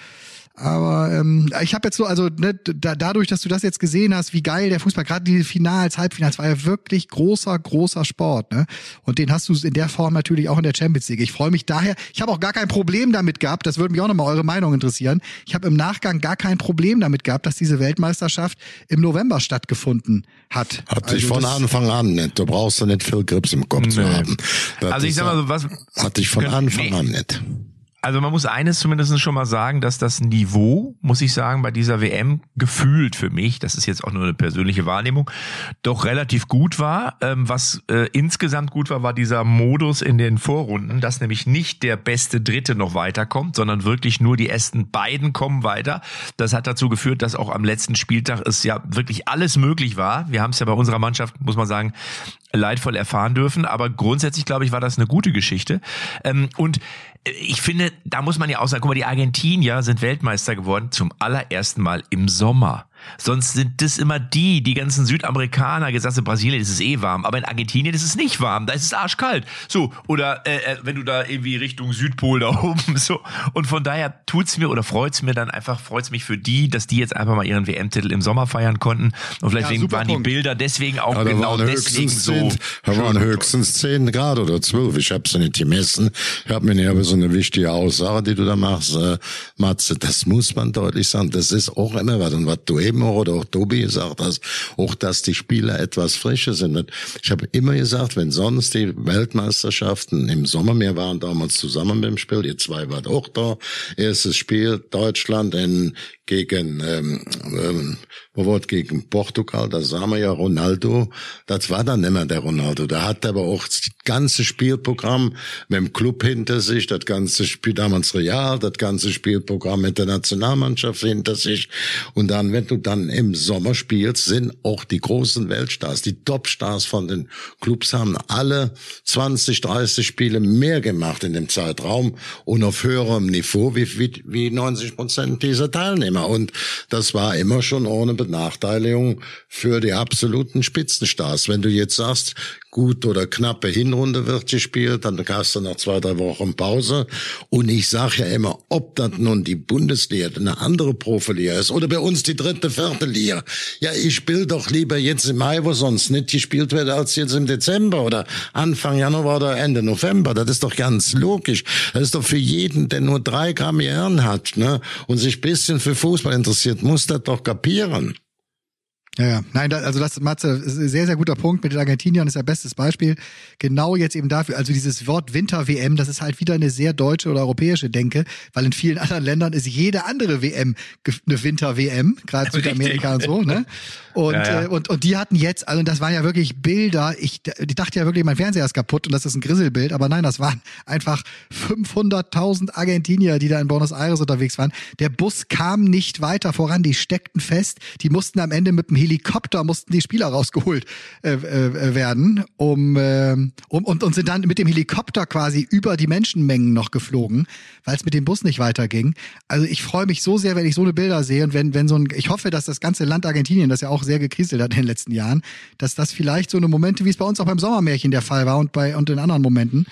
Aber ähm, ich habe jetzt so, also ne, da, dadurch, dass du das jetzt gesehen hast, wie geil der Fußball, gerade die Finals, Halbfinals, war ja wirklich großer, großer Sport. Ne? Und den hast du in der Form natürlich auch in der Champions League. Ich freue mich daher, ich habe auch gar kein Problem damit gehabt, das würde mich auch nochmal eure Meinung interessieren. Ich habe im Nachgang gar kein Problem damit gehabt, dass diese Weltmeisterschaft im November stattgefunden hat. Hat also dich von Anfang an nicht. Du brauchst ja nicht viel Grips im Kopf zu haben. Das Also ich sag mal so, was, Hatte ich von Nee. Anfang an nicht. Also man muss eines zumindest schon mal sagen, dass das Niveau, muss ich sagen, bei dieser WM gefühlt für mich, das ist jetzt auch nur eine persönliche Wahrnehmung, doch relativ gut war. Ähm, was äh, insgesamt gut war, war dieser Modus in den Vorrunden, dass nämlich nicht der beste Dritte noch weiterkommt, sondern wirklich nur die ersten beiden kommen weiter. Das hat dazu geführt, dass auch am letzten Spieltag es ja wirklich alles möglich war. Wir haben es ja bei unserer Mannschaft, muss man sagen, leidvoll erfahren dürfen. Aber grundsätzlich, glaube ich, war das eine gute Geschichte. Ähm, und ich finde, da muss man ja auch sagen, guck mal, die Argentinier sind Weltmeister geworden zum allerersten Mal im Sommer. Sonst sind das immer die, die ganzen Südamerikaner, gesagt in Brasilien ist es eh warm, aber in Argentinien ist es nicht warm, da ist es arschkalt. So, oder äh, äh, wenn du da irgendwie Richtung Südpol da oben so. Und von daher tut's mir oder freut's mir dann einfach, freut's mich für die, dass die jetzt einfach mal ihren WM-Titel im Sommer feiern konnten. Und vielleicht Ja, waren die Punkt. Bilder deswegen auch Ja, genau waren deswegen höchstens so. zehn, da waren höchstens 10 Grad oder 12. Ich habe sie nicht gemessen. Ich habe mir nicht aber so eine wichtige Aussage, die du da machst, äh, Matze. Das muss man deutlich sagen. Das ist auch immer was. Und was du eben auch, oder auch Tobi gesagt hast, auch, dass die Spieler etwas frischer sind. Und Ich habe immer gesagt, wenn sonst die Weltmeisterschaften im Sommer, wir waren damals zusammen beim Spiel, ihr zwei wart auch da. Erstes Spiel Deutschland in, gegen, ähm, ähm, wo war gegen Portugal, da sahen wir ja Ronaldo, das war dann immer der Ronaldo. Da hat er aber auch das ganze Spielprogramm mit dem Club hinter sich, das ganze Spiel damals Real, das ganze Spielprogramm mit der Nationalmannschaft hinter sich. Und dann, wenn du dann im Sommer spielst, sind auch die großen Weltstars, die Topstars von den Clubs haben alle 20, 30 Spiele mehr gemacht in dem Zeitraum und auf höherem Niveau wie, wie, wie 90 Prozent dieser Teilnehmer. Und das war immer schon ohne Benachteiligung für die absoluten Spitzenstars. Wenn du jetzt sagst, gut oder knappe Hinrunde wird gespielt, dann hast du noch zwei, drei Wochen Pause. Und ich sage ja immer, ob das nun die Bundesliga, eine andere Profiliga ist oder bei uns die dritte, vierte Liga. Ja, ich spiele doch lieber jetzt im Mai, wo sonst nicht gespielt wird, als jetzt im Dezember oder Anfang Januar oder Ende November. Das ist doch ganz logisch. Das ist doch für jeden, der nur drei Gramm Hirn hat ne, und sich bisschen für Fußball interessiert, muss das doch kapieren. Ja, ja. Nein, da, also das, Matze, ist ein sehr, sehr guter Punkt. Mit den Argentiniern ist ja bestes Beispiel. Genau jetzt eben dafür, also dieses Wort Winter-WM, das ist halt wieder eine sehr deutsche oder europäische Denke, weil in vielen anderen Ländern ist jede andere WM eine Winter-WM, gerade Südamerika und so, ne? Und, Ja, ja. Äh, und, und die hatten jetzt, also das waren ja wirklich Bilder, ich, ich dachte ja wirklich, mein Fernseher ist kaputt und das ist ein Grisselbild, aber nein, das waren einfach 500.000 Argentinier, die da in Buenos Aires unterwegs waren. Der Bus kam nicht weiter voran, die steckten fest, die mussten am Ende mit dem Helikopter, mussten die Spieler rausgeholt äh, äh, werden, um, äh, um und, und sind dann mit dem Helikopter quasi über die Menschenmengen noch geflogen, weil es mit dem Bus nicht weiterging. Also ich freue mich so sehr, wenn ich so eine Bilder sehe und wenn, wenn so ein, ich hoffe, dass das ganze Land Argentinien, das ja auch sehr gekriselt hat in den letzten Jahren, dass das vielleicht so eine Momente, wie es bei uns auch beim Sommermärchen der Fall war und bei und in anderen Momenten.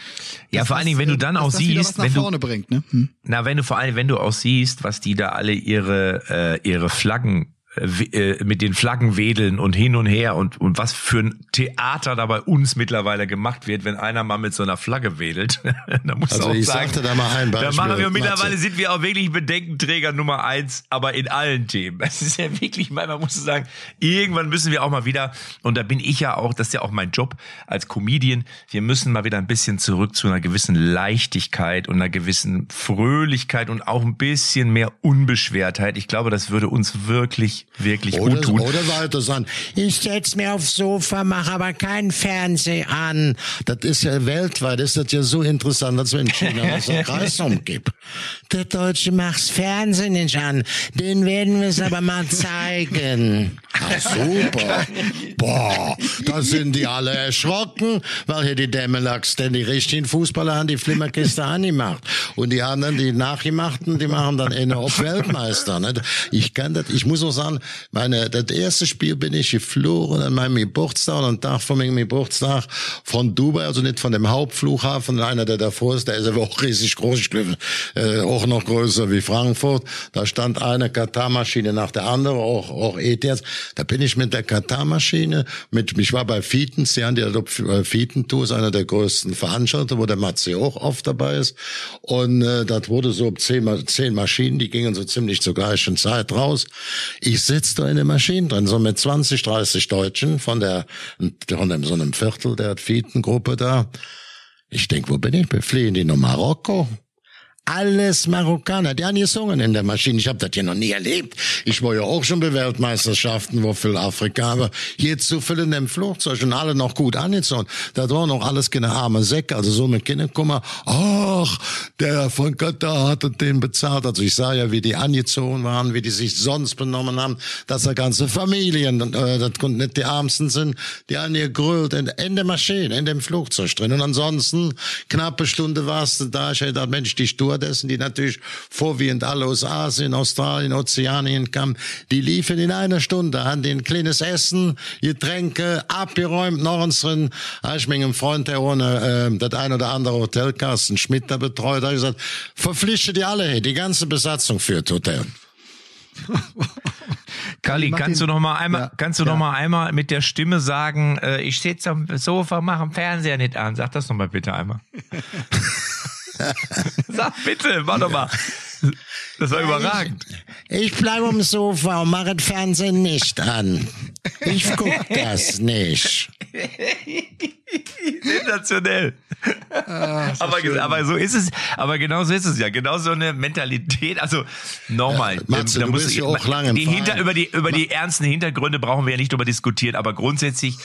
Ja, vor allen Dingen, wenn du dann auch siehst, was nach wenn du- bringt, ne? Hm. Na, wenn du vor allem, wenn du auch siehst, was die da alle ihre äh, ihre Flaggen mit den Flaggen wedeln und hin und her und und was für ein Theater da bei uns mittlerweile gemacht wird, wenn einer mal mit so einer Flagge wedelt. da musst Also auch ich sagen, sagte da mal ein Da Beispiel, machen wir mittlerweile sind wir auch wirklich Bedenkenträger Nummer eins, aber in allen Themen. Es ist ja wirklich, man muss sagen, irgendwann müssen wir auch mal wieder, und da bin ich ja auch, das ist ja auch mein Job als Comedian, wir müssen mal wieder ein bisschen zurück zu einer gewissen Leichtigkeit und einer gewissen Fröhlichkeit und auch ein bisschen mehr Unbeschwertheit. Ich glaube, das würde uns wirklich, wirklich Oder, gut tun. oder weiter sagen, ich setz mir aufs Sofa, mache aber keinen Fernseher an. Das ist ja weltweit, ist das ja so interessant, als wenn China so einen Kreis umgibt. Der Deutsche macht's Fernsehen nicht an, den werden wir es aber mal zeigen. Ah, super. Boah, da sind die alle erschrocken, weil hier die Dämmelachs, denn die richtigen Fußballer haben die Flimmerkiste angemacht. Und die anderen, die Nachgemachten, die machen dann eine auf Weltmeister. Nicht? Ich kann das, ich muss auch sagen, meine, das erste Spiel bin ich geflogen an meinem Geburtstag und am Tag von meinem Geburtstag von Dubai, also nicht von dem Hauptflughafen, einer, der davor ist, der ist aber auch riesig groß, ich glaube, äh, auch noch größer wie Frankfurt. Da stand eine Katarmaschine nach der anderen, auch, auch ETS. Da bin ich mit der Katarmaschine, mit, ich war bei Fietens, die haben die äh, Fietentours, einer der größten Veranstalter, wo der Matze auch oft dabei ist. Und äh, das wurde so zehn, zehn Maschinen, die gingen so ziemlich zur gleichen Zeit raus. Ich sitze da in den Maschinen drin, so mit 20, 30 Deutschen von der, von so einem Viertel der Fietengruppe da. Ich denk, wo bin ich? Wir fliehen die nach Marokko. Alles Marokkaner, die haben gesungen in der Maschine. Ich habe das ja noch nie erlebt. Ich war ja auch schon bei Weltmeisterschaften, wo viel Afrika, aber jetzt so viel in dem Flugzeug und alle noch gut angezogen. Da waren noch alles keine arme Säcke, also so mit Kinderkummer. Ach, der von Katar hat den bezahlt. Also ich sah ja, wie die angezogen waren, wie die sich sonst benommen haben, dass da ganze Familien, äh, das konnten nicht die Ärmsten sind, die haben hier grüllt in, in der Maschine, in dem Flugzeug drin. Und ansonsten, knappe Stunde warst du da, ich hätte Mensch, die Stur Stewardessen, die natürlich vorwiegend alle aus Asien, Australien, Ozeanien kamen, die liefen in einer Stunde an den kleines Essen, Getränke, abgeräumt, noch unseren, ich mit einem Freund, der ohne äh, das ein oder andere Hotel, Carsten Schmidt, da betreut, hat gesagt, verpflichtet die alle, die ganze Besatzung für das Hotel. Kali, kannst du noch mal einmal, ja, kannst du ja. noch mal einmal mit der Stimme sagen, äh, ich sitze am Sofa, mache den Fernseher nicht an. Sag das noch mal bitte einmal. Sag bitte, warte mal. Das war überragend. Ich, ich bleibe am Sofa und mache den Fernsehen nicht an. Ich guck das nicht. Sensationell. Ah, aber, aber so ist es, aber genau so ist es ja. Genau so eine Mentalität. Also nochmal, ja, Matze, da, da muss ja auch lange die hinter, über die über die ernsten Hintergründe brauchen wir ja nicht drüber diskutieren, aber grundsätzlich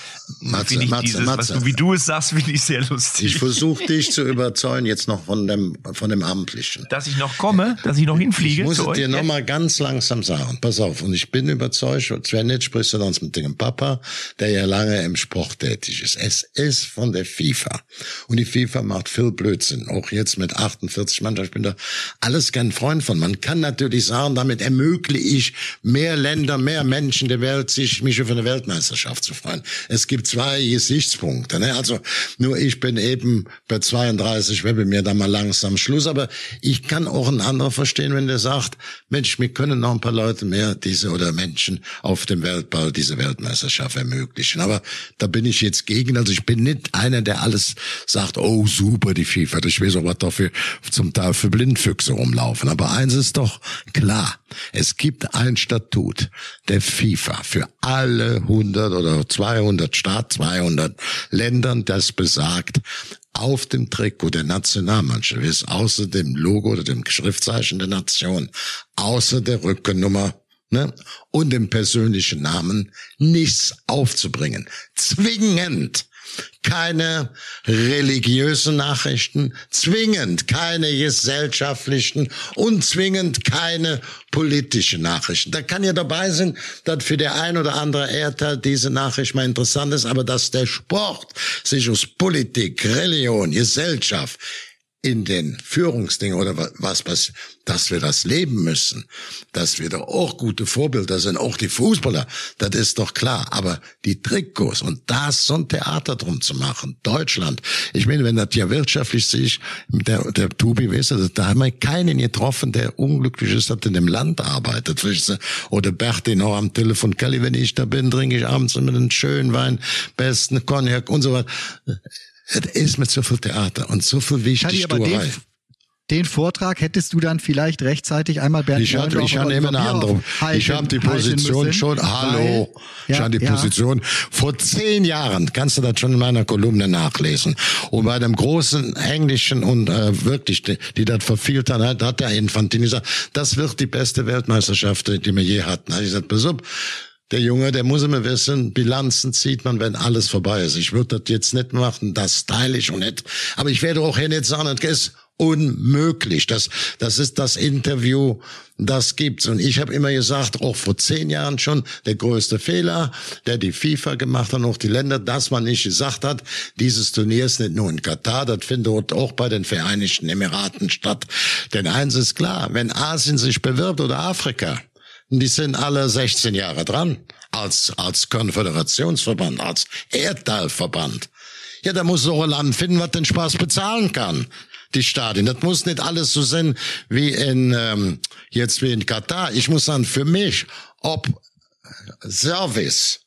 finde ich Matze, dieses, Matze. was du, wie du es sagst, finde ich sehr lustig. Ich versuche dich zu überzeugen jetzt noch von dem von dem Amtlichen. Dass ich noch komme, dass ich noch hinfliege. Ich muss es dir nochmal ganz langsam sagen. Pass auf, und ich bin überzeugt, Sven, jetzt sprichst du uns mit dem Papa, der ja lange im Sport tätig ist. Es ist von der FIFA. Und die FIFA macht viel Blödsinn. Auch jetzt mit 48 Mannschaften. Ich bin da alles kein Freund von. Man kann natürlich sagen, damit ermögliche ich mehr Länder, mehr Menschen der Welt, sich mich für eine Weltmeisterschaft zu freuen. Es gibt zwei Gesichtspunkte. Ne? Also nur ich bin eben bei 32, werde mir da mal langsam Schluss. Aber ich kann auch einen anderen verstehen, wenn der sagt, Mensch, wir können noch ein paar Leute mehr diese oder Menschen auf dem Weltball diese Weltmeisterschaft ermöglichen. Aber da bin ich jetzt gegen. Also ich bin nicht einer, der alles sagt, oh super, die FIFA. Ich weiß auch, was da für, zum Teil für Blindfüchse rumlaufen. Aber eins ist doch klar. Es gibt ein Statut der FIFA für alle 100 oder 200 Staat, 200 Ländern, das besagt, auf dem Trikot der Nationalmannschaft ist außer dem Logo oder dem Schriftzeichen der Nation, außer der Rückennummer ne, und dem persönlichen Namen nichts aufzubringen. Zwingend keine religiösen Nachrichten, zwingend keine gesellschaftlichen und zwingend keine politischen Nachrichten. Da kann ja dabei sein, dass für der ein oder andere Erdteil diese Nachricht mal interessant ist, aber dass der Sport sich aus Politik, Religion, Gesellschaft in den Führungsdingen oder was, was, dass wir das leben müssen, dass wir da auch gute Vorbilder sind, auch die Fußballer, das ist doch klar. Aber die Trikots und das so ein Theater drum zu machen, Deutschland. Ich meine, wenn das ja wirtschaftlich sich, der, der Tubi, weißt du, da haben wir keinen getroffen, der unglücklich ist, dass in dem Land arbeitet. Oder Berti noch am Telefon, Kelly, wenn ich da bin, trinke ich abends immer einen schönen Wein, besten Cognac und so weiter es ist mit so viel Theater und so viel wichtig Sturei. Den Vortrag hättest du dann vielleicht rechtzeitig einmal Bernd Ich hatte, ich hatte immer eine andere. Ich habe die Position schon, hallo, weil, ich hatte die ja. Position vor zehn Jahren, kannst du das schon in meiner Kolumne nachlesen. Und bei dem großen englischen und äh, wirklich, die, die das verfehlt hat, hat, der Infantini gesagt, das wird die beste Weltmeisterschaft, die wir je hatten. Ich gesagt, pass auf, der Junge, der muss immer wissen, Bilanzen zieht man, wenn alles vorbei ist. Ich würde das jetzt nicht machen, das stylisch und nicht. Aber ich werde auch hier nicht sagen, das ist unmöglich. Das, das ist das Interview, das gibt's. Und ich habe immer gesagt, auch vor zehn Jahren schon, der größte Fehler, der die FIFA gemacht hat, und auch die Länder, dass man nicht gesagt hat, dieses Turnier ist nicht nur in Katar, das findet auch bei den Vereinigten Emiraten statt. Denn eins ist klar, wenn Asien sich bewirbt oder Afrika, die sind alle 16 Jahre dran als, als Konföderationsverband, als Erdteilverband. Ja, da muss doch ein Land finden, was den Spaß bezahlen kann. die Stadien. Das muss nicht alles so sein wie in ähm, jetzt wie in Katar. Ich muss sagen, für mich, ob Service,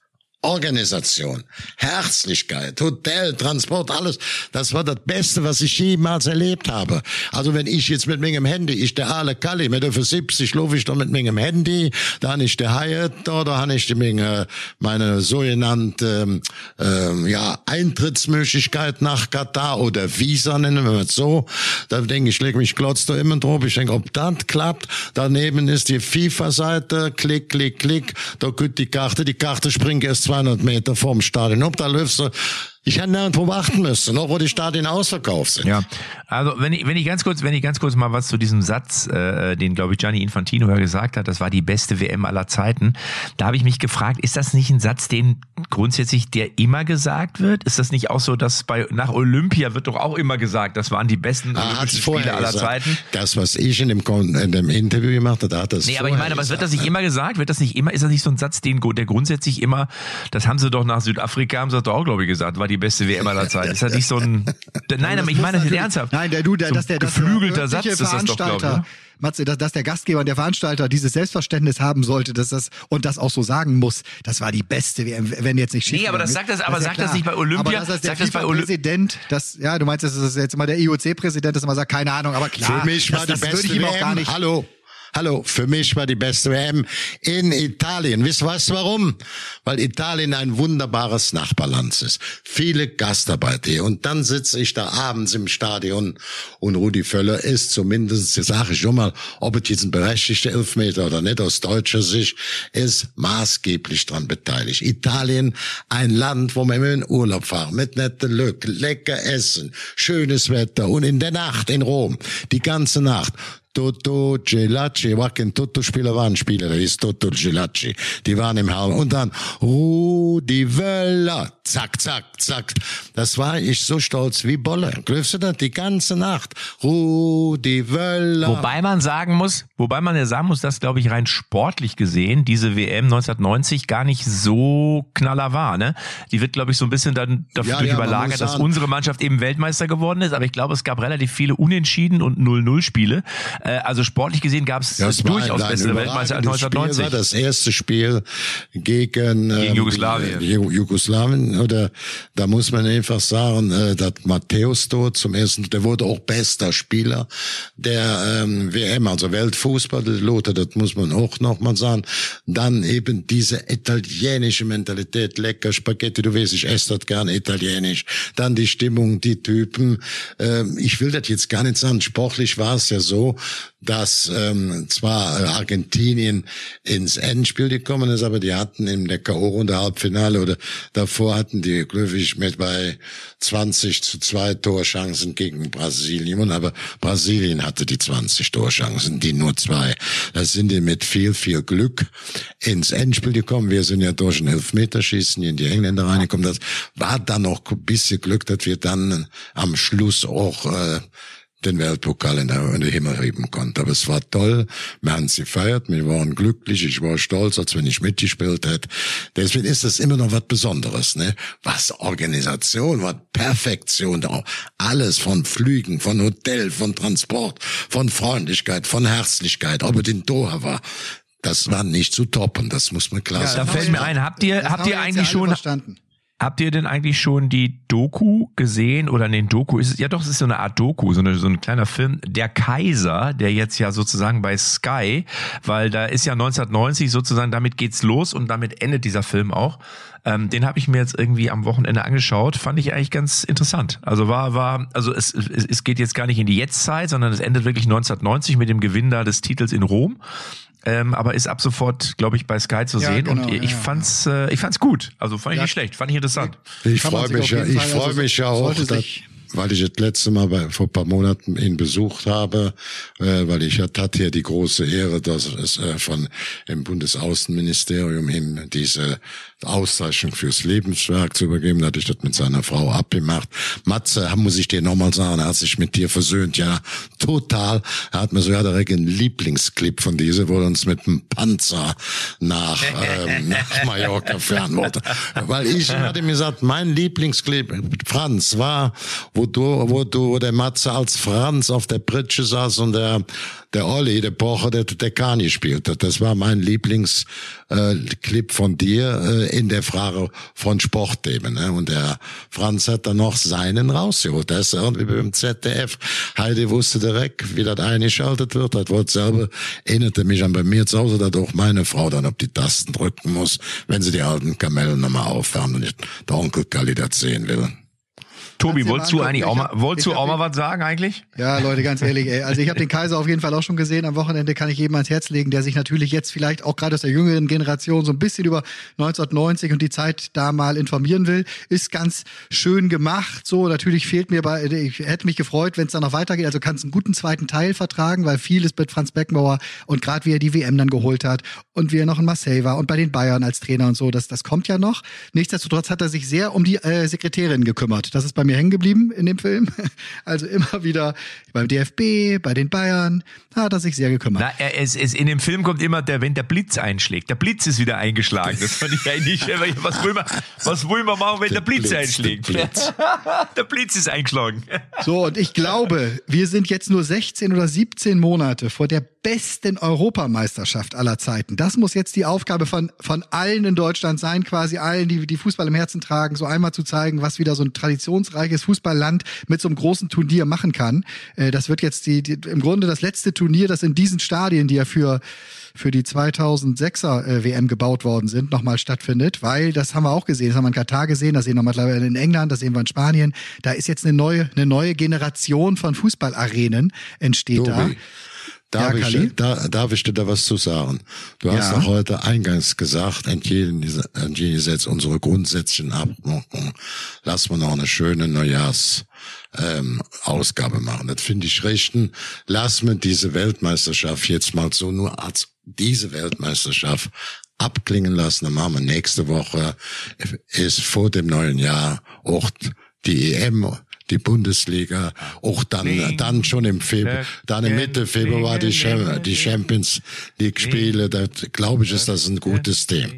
Organisation, Herzlichkeit, Hotel, Transport, alles. Das war das Beste, was ich jemals erlebt habe. Also wenn ich jetzt mit meinem Handy, ich der alle Kalli, mit für 70 laufe ich da mit meinem Handy, da habe ich der Hyatt, da, da habe ich die Menge, meine sogenannte ähm, ja, Eintrittsmöglichkeit nach Katar oder Visa nennen wir es so. Da denke ich, lege mich klotz da immer drauf. Ich denke, ob das klappt. Daneben ist die FIFA-Seite, klick, klick, klick. Da kommt die Karte, die Karte springt erst 200 Meter vom Stadion. Ob da läufst du, ich hätte nirgendwo warten müssen, noch wo die Stadien ausverkauft sind. Ja, also wenn ich, wenn ich ganz kurz, wenn ich ganz kurz mal was zu diesem Satz, äh, den glaube ich Gianni Infantino ja gesagt hat, das war die beste WM aller Zeiten. Da habe ich mich gefragt, ist das nicht ein Satz, den grundsätzlich der immer gesagt wird? Ist das nicht auch so, dass bei nach Olympia wird doch auch immer gesagt, das waren die besten hat's Olympischen Spiele aller gesagt. Zeiten? Das, was ich in dem, in dem Interview gemacht habe, da hat das Nee, aber ich meine, was wird das nicht ne? immer gesagt? Wird das nicht immer, ist das nicht so ein Satz, den, der grundsätzlich immer, das haben sie doch nach Südafrika, haben sie doch auch, glaube ich, gesagt, war die beste WM aller Zeiten. Ist das nicht so ein, nein, aber ich meine das jetzt ernsthaft. Nein, der du, der, so dass der, dass geflügelter der Satz ist das doch, glaube ich. Ne? Matze, dass, dass der Gastgeber und der Veranstalter dieses Selbstverständnis haben sollte, dass das und das auch so sagen muss, das war die beste WM, wenn jetzt nicht schief Nee, aber das sagt das- aber ist sagt das klar. nicht bei Olympia? Aber dass das der Sagt das bei Olymp- FIFA-Präsident, das, ja, du meinst, das ist jetzt immer der IOC-Präsident, das immer sagt, keine Ahnung, aber klar. Für mich war das, die das beste würde ich ihm auch gar nicht. Hallo. Hallo, für mich war die beste WM in Italien. Wisst was, warum? Weil Italien ein wunderbares Nachbarland ist. Viele Gastarbeiter hier. Und dann sitze ich da abends im Stadion und Rudi Völler ist zumindest, sage ich schon mal, ob es jetzt ein berechtigter Elfmeter oder nicht, aus deutscher Sicht, ist maßgeblich dran beteiligt. Italien, ein Land, wo immer in Urlaub fahren, mit netten Lück, lecker essen, schönes Wetter und in der Nacht in Rom, die ganze Nacht, Toto Gelacci, war kein Toto-Spieler, war ein Spieler, der hieß Toto Gelacci. Die waren im Haus. Und dann Rudi Wöller, zack, zack, zack. Das war ich so stolz wie Bolle. Glaubst du das? Die ganze Nacht. Rudi Wöller. Wobei man sagen muss, wobei man ja sagen muss, dass, glaube ich, rein sportlich gesehen diese WM 1990 gar nicht so knaller war. Ne? Die wird, glaube ich, so ein bisschen dann dafür Ja, ja, überlagert, dass unsere Mannschaft eben Weltmeister geworden ist. Aber ich glaube, es gab relativ viele Unentschieden und 0-0-Spiele. Äh, also sportlich gesehen gab es durchaus ein bessere Weltmeister als überragendes Spiel, 1990. war das erste Spiel gegen, ähm, Jugoslawien. Ju- Jugoslawien oder da muss man einfach sagen, äh, dass Matthäus dort zum ersten, der wurde auch bester Spieler der ähm, WM, also Weltfußball, der Lothar, das muss man auch noch mal sagen. Dann eben diese italienische Mentalität, lecker Spaghetti, du weißt, ich esse das gerne italienisch. Dann die Stimmung, die Typen. Ähm, ich will das jetzt gar nicht sagen. Sportlich war es ja so, dass ähm, zwar Argentinien ins Endspiel gekommen ist, aber die hatten in der K.O.-Runde Halbfinale oder davor hatten die glücklich mit bei 20 zu 2 Torchancen gegen Brasilien, aber Brasilien hatte die 20 Torchancen, die nur zwei. Da sind die mit viel, viel Glück ins Endspiel gekommen. Wir sind ja durch ein Elfmeterschießen in die Engländer reingekommen. Das war dann noch ein bisschen Glück, dass wir dann am Schluss auch äh, den Weltpokal in den Himmel heben konnte. Aber es war toll. Wir haben sie gefeiert. Wir waren glücklich. Ich war stolz, als wenn ich mitgespielt hätte. Deswegen ist das immer noch was Besonderes, ne? Was Organisation, was Perfektion, auch alles von Flügen, von Hotel, von Transport, von Freundlichkeit, von Herzlichkeit, ob es in Doha war. Das war nicht zu toppen. Das muss man klar Da sagen. fällt mir ein, habt ihr, Das habt ihr eigentlich ja schon, verstanden. Habt ihr denn eigentlich schon die Doku gesehen? Oder den Doku ist es ja doch es ist so eine Art Doku so, eine, so ein kleiner Film. Der Kaiser der jetzt ja sozusagen bei Sky weil da ist ja 1990 sozusagen damit geht's los und damit endet dieser Film auch. Ähm, den habe ich mir jetzt irgendwie am Wochenende angeschaut fand ich eigentlich ganz interessant. Also war war also es, es, es geht jetzt gar nicht in die Jetztzeit sondern es endet wirklich 1990 mit dem Gewinn da des Titels in Rom ähm, aber ist ab sofort, glaube ich, bei Sky zu Ja, sehen. genau, und ich ja, fand's, äh, ich fand's gut. Also fand ich Ja. nicht schlecht, fand ich interessant. Ich freue sich mich ja, ich freue also mich ja auch, sollte dass, sich- weil ich das letzte Mal bei, vor ein paar Monaten ihn besucht habe, äh, weil ich hatte hier die große Ehre, dass es äh, von im Bundesaußenministerium ihm diese Auszeichnung fürs Lebenswerk zu übergeben, hatte ich das mit seiner Frau abgemacht. Matze, muss ich dir nochmal sagen, er hat sich mit dir versöhnt, ja, total. Er hat mir sogar direkt einen Lieblingsclip von dieser, wo er uns mit dem Panzer nach, ähm, nach Mallorca fahren wollte. Weil ich hatte mir gesagt, mein Lieblingsclip, Franz, war, wo du, wo du, wo der Matze als Franz auf der Pritsche saß und der, der Olli, der Pocher, der, der Kani spielte. Das war mein Lieblingsclip äh, von dir äh, in der Frage von Sportthemen. Ne? Und der Franz hat dann noch seinen rausgeholt. Der ist irgendwie beim ZDF. Heidi wusste direkt, wie das eingeschaltet wird. Das Wort selber erinnerte mich an bei mir zu Hause, dass auch meine Frau dann auf die Tasten drücken muss, wenn sie die alten Kamellen nochmal aufwärmen und der Onkel Kalli das sehen will. Tobi, wolltest du eigentlich auch mal, wolltest du auch mal was sagen eigentlich? Ja, Leute, ganz ehrlich, ey. Also ich habe den Kaiser auf jeden Fall auch schon gesehen. Am Wochenende kann ich jedem ans Herz legen, der sich natürlich jetzt vielleicht auch gerade aus der jüngeren Generation so ein bisschen über 1990 und die Zeit da mal informieren will. Ist ganz schön gemacht. So, natürlich fehlt mir bei, ich hätte mich gefreut, wenn es dann noch weitergeht. Also kannst einen guten zweiten Teil vertragen, weil vieles mit Franz Beckenbauer und gerade wie er die WM dann geholt hat und wie er noch in Marseille war und bei den Bayern als Trainer und so, das, das kommt ja noch. Nichtsdestotrotz hat er sich sehr um die äh, Sekretärin gekümmert. Das ist bei mir hängen geblieben in dem Film. Also immer wieder beim DFB, bei den Bayern, da hat er sich sehr gekümmert. Na, er, es, es, in dem Film kommt immer der, wenn der Blitz einschlägt. Der Blitz ist wieder eingeschlagen. Das fand ich eigentlich, was will man, was will man machen, wenn der, Der Blitz, Blitz, der einschlägt? Blitz. der Blitz ist eingeschlagen. So, und ich glaube, wir sind jetzt nur 16 oder 17 Monate vor der besten Europameisterschaft aller Zeiten. Das muss jetzt die Aufgabe von, von allen in Deutschland sein, quasi allen, die die Fußball im Herzen tragen, so einmal zu zeigen, was wieder so ein traditionsreiches Fußballland mit so einem großen Turnier machen kann. Äh, Das wird jetzt die, die im Grunde das letzte Turnier, das in diesen Stadien, die ja für für die 2006er äh, WM gebaut worden sind, nochmal stattfindet, weil das haben wir auch gesehen, das haben wir in Katar gesehen, das sehen wir mittlerweile in England, das sehen wir in Spanien. Da ist jetzt eine neue, eine neue Generation von Fußballarenen entsteht da. Darf, Ja, ich, da, darf ich dir da was zu sagen? Du hast Ja. doch heute eingangs gesagt, entgegengesetzt unsere grundsätzlichen Abmachungen, lass mal noch eine schöne Neujahrs ähm, Ausgabe machen. Das finde ich rechten. Lass mir diese Weltmeisterschaft jetzt mal so nur als diese Weltmeisterschaft abklingen lassen. Dann machen wir nächste Woche, ist vor dem neuen Jahr auch die EM, die Bundesliga, auch dann, dann schon im Februar, dann im Mitte Februar die, die Champions League Spiele. Da glaube ich, ist das ein gutes Thema.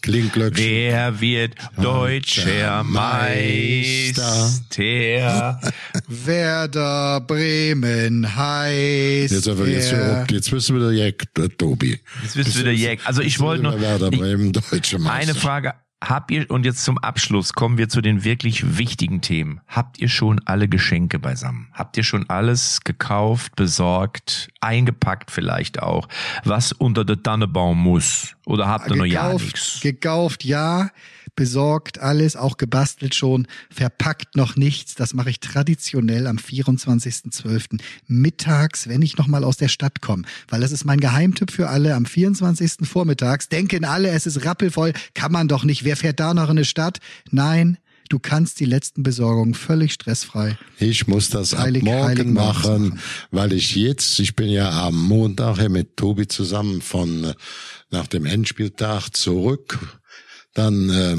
Klingglöckchen. Wer wird deutscher Meister? Meister? Werder Bremen heißt. Jetzt, aber jetzt, jetzt bist du wieder Jack, Tobi. Jetzt bist du wieder Jack. Also ich wollte noch, Werder Bremen, deutsche Meister. Eine Frage. Habt ihr, und jetzt zum Abschluss kommen wir zu den wirklich wichtigen Themen. Habt ihr schon alle Geschenke beisammen? Habt ihr schon alles gekauft, besorgt, eingepackt vielleicht auch, was unter der Tannebaum muss? Oder habt ihr noch ja gekauft, nichts? gekauft, ja, besorgt alles, auch gebastelt schon, verpackt noch nichts. Das mache ich traditionell am 24.12. mittags, wenn ich nochmal aus der Stadt komme. Weil das ist mein Geheimtipp für alle. Am 24. vormittags denken alle, es ist rappelvoll, kann man doch nicht. Wer fährt da noch in eine Stadt? Nein. Du kannst die letzten Besorgungen völlig stressfrei. Ich muss das ab Heilig- morgen heilig morgens machen, machen. weil ich jetzt, ich bin ja am Montag hier mit Tobi zusammen von äh, nach dem Endspieltag zurück. Dann äh,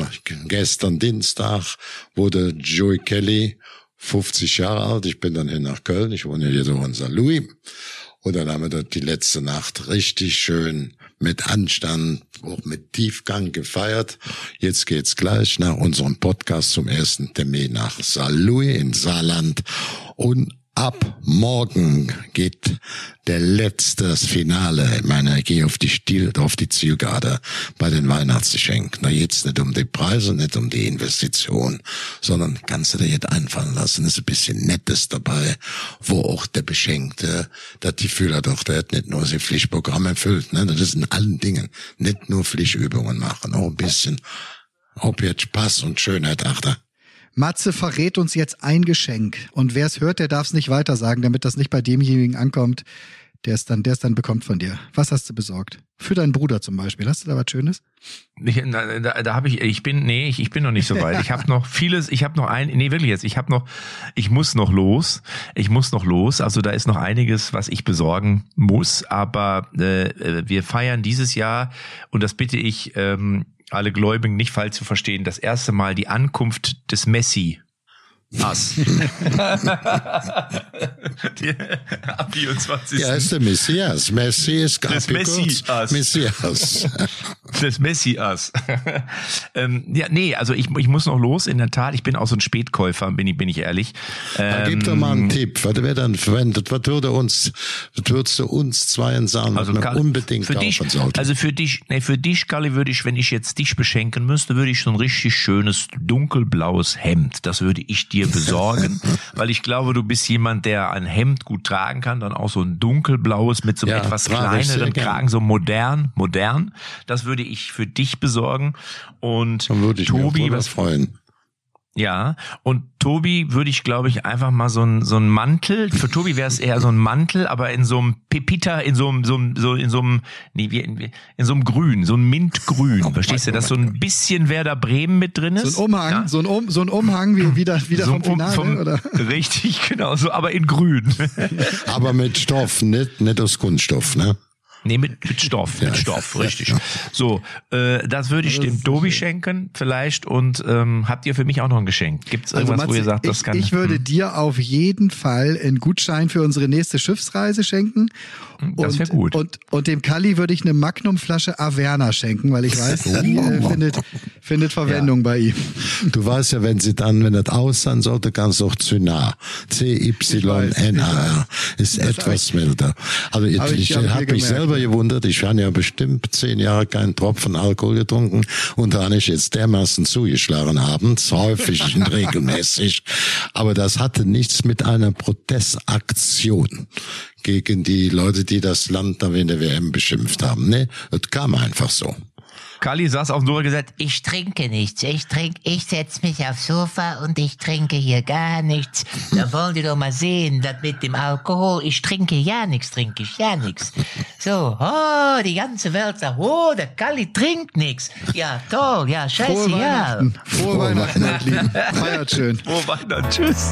gestern Dienstag wurde Joey Kelly 50 Jahre alt. Ich bin dann hin nach Köln. Ich wohne hier so in St. Louis. Und dann haben wir dort die letzte Nacht richtig schön mit Anstand, auch mit Tiefgang gefeiert. Jetzt geht's gleich nach unserem Podcast zum ersten Termin nach St. Louis in Saarland. Und ab morgen geht der letzte, Finale. Ich meine, ich gehe auf die Stil, auf die Zielgerade bei den Weihnachtsgeschenken. Da geht's nicht um die Preise, nicht um die Investition, sondern kannst du dir jetzt einfallen lassen, ist ein bisschen Nettes dabei, wo auch der Beschenkte, das Gefühl hat, auch der hat nicht nur sein Pflichtprogramm erfüllt, ne, das ist in allen Dingen, nicht nur Pflichtübungen machen, auch ein bisschen, ob jetzt Spaß und Schönheit achter. Matze verrät uns jetzt ein Geschenk. Und wer es hört, der darf es nicht weiter sagen, damit das nicht bei demjenigen ankommt, der es dann, der dann bekommt von dir. Was hast du besorgt? Für deinen Bruder zum Beispiel. Hast du da was Schönes? Ich, da da, da habe ich, ich bin, nee, ich, ich bin noch nicht so weit. Ich habe noch vieles, ich habe noch ein, nee, wirklich jetzt, ich habe noch, ich muss noch los, ich muss noch los. Also da ist noch einiges, was ich besorgen muss. Aber äh, wir feiern dieses Jahr und das bitte ich ähm, alle Gläubigen nicht falsch zu verstehen, das erste Mal die Ankunft des Messi. Ass. Die- Ab 24. Ja, ist der Messias. Messi ist Das abgekürzt. Messias. Messias. des Messias. ähm, ja, nee, also ich, ich muss noch los, in der Tat. Ich bin auch so ein Spätkäufer, bin ich, bin ich ehrlich. Ähm, Gib doch mal einen Tipp. Was wäre dann verwendet? Was würde uns, was würdest du uns zweien sagen, also was man Kalle, unbedingt für dich, kaufen sollte? Also für dich, nee, für dich, Kalle, würde ich, wenn ich jetzt dich beschenken müsste, würde ich so ein richtig schönes dunkelblaues Hemd. Das würde ich dir besorgen, weil ich glaube, du bist jemand, der ein Hemd gut tragen kann, dann auch so ein dunkelblaues mit so einem Ja, etwas kleineren. Kragen, so modern, modern. Das würde ich für dich besorgen. Und Dann würde ich Tobi, was freuen. Ja, und Tobi würde ich, glaube ich, einfach mal so ein so ein Mantel. Für Tobi wäre es eher so ein Mantel, aber in so einem Pepita, in so einem, so einem, so in so einem, nee, wie, in, in so einem Grün, so ein Mintgrün. Verstehst du, dass so ein bisschen Werder Bremen mit drin ist? So ein Umhang, Ja? so, ein um, so ein Umhang wie wieder, wieder So vom Finale, vom- oder? Richtig, genau, so, aber in Grün. Aber mit Stoff, nicht, nicht aus Kunststoff, ne? Nee, mit, mit Stoff, mit Stoff, richtig. So, äh, das würde ich dem Tobi schenken, vielleicht. Und ähm, habt ihr für mich auch noch ein Geschenk? Gibt's irgendwas, wo ihr sagt, das ich, kann. ich würde Hm, dir auf jeden Fall einen Gutschein für unsere nächste Schiffsreise schenken. das und, wär gut. Und, und dem Kalli würde ich eine Magnumflasche Averna schenken, weil ich weiß, die äh, findet, findet Verwendung bei ihm. Du weißt ja, wenn sie dann, wenn das aus sein sollte, ganz auch Zynar. C-Y-N-A-R. Ist etwas milder. Also ich, Hab ich- ich, hab ich habe mich gemerkt. Selber gewundert. Ich habe ja bestimmt zehn Jahre keinen Tropfen Alkohol getrunken und da habe ich jetzt dermaßen zugeschlagen abends, häufig und regelmäßig. Aber das hatte nichts mit einer Protestaktion gegen die Leute, die das Land da in der WM beschimpft haben. Nee, es kam einfach so. Kali saß auf dem Sofa und gesagt, Ich trinke nichts. Ich trinke, ich setz mich aufs Sofa und ich trinke hier gar nichts. Da wollen die doch mal sehen, das mit dem Alkohol. Ich trinke ja nichts, trinke ich ja nichts. So, oh, die ganze Welt sagt, oh, der Kalli trinkt nichts. Ja, toll, ja, Frohe scheiße, ja. Weihnachten. Frohe, Weihnachten, ihr Lieben. Feiert schön. oh Weihnachten, tschüss.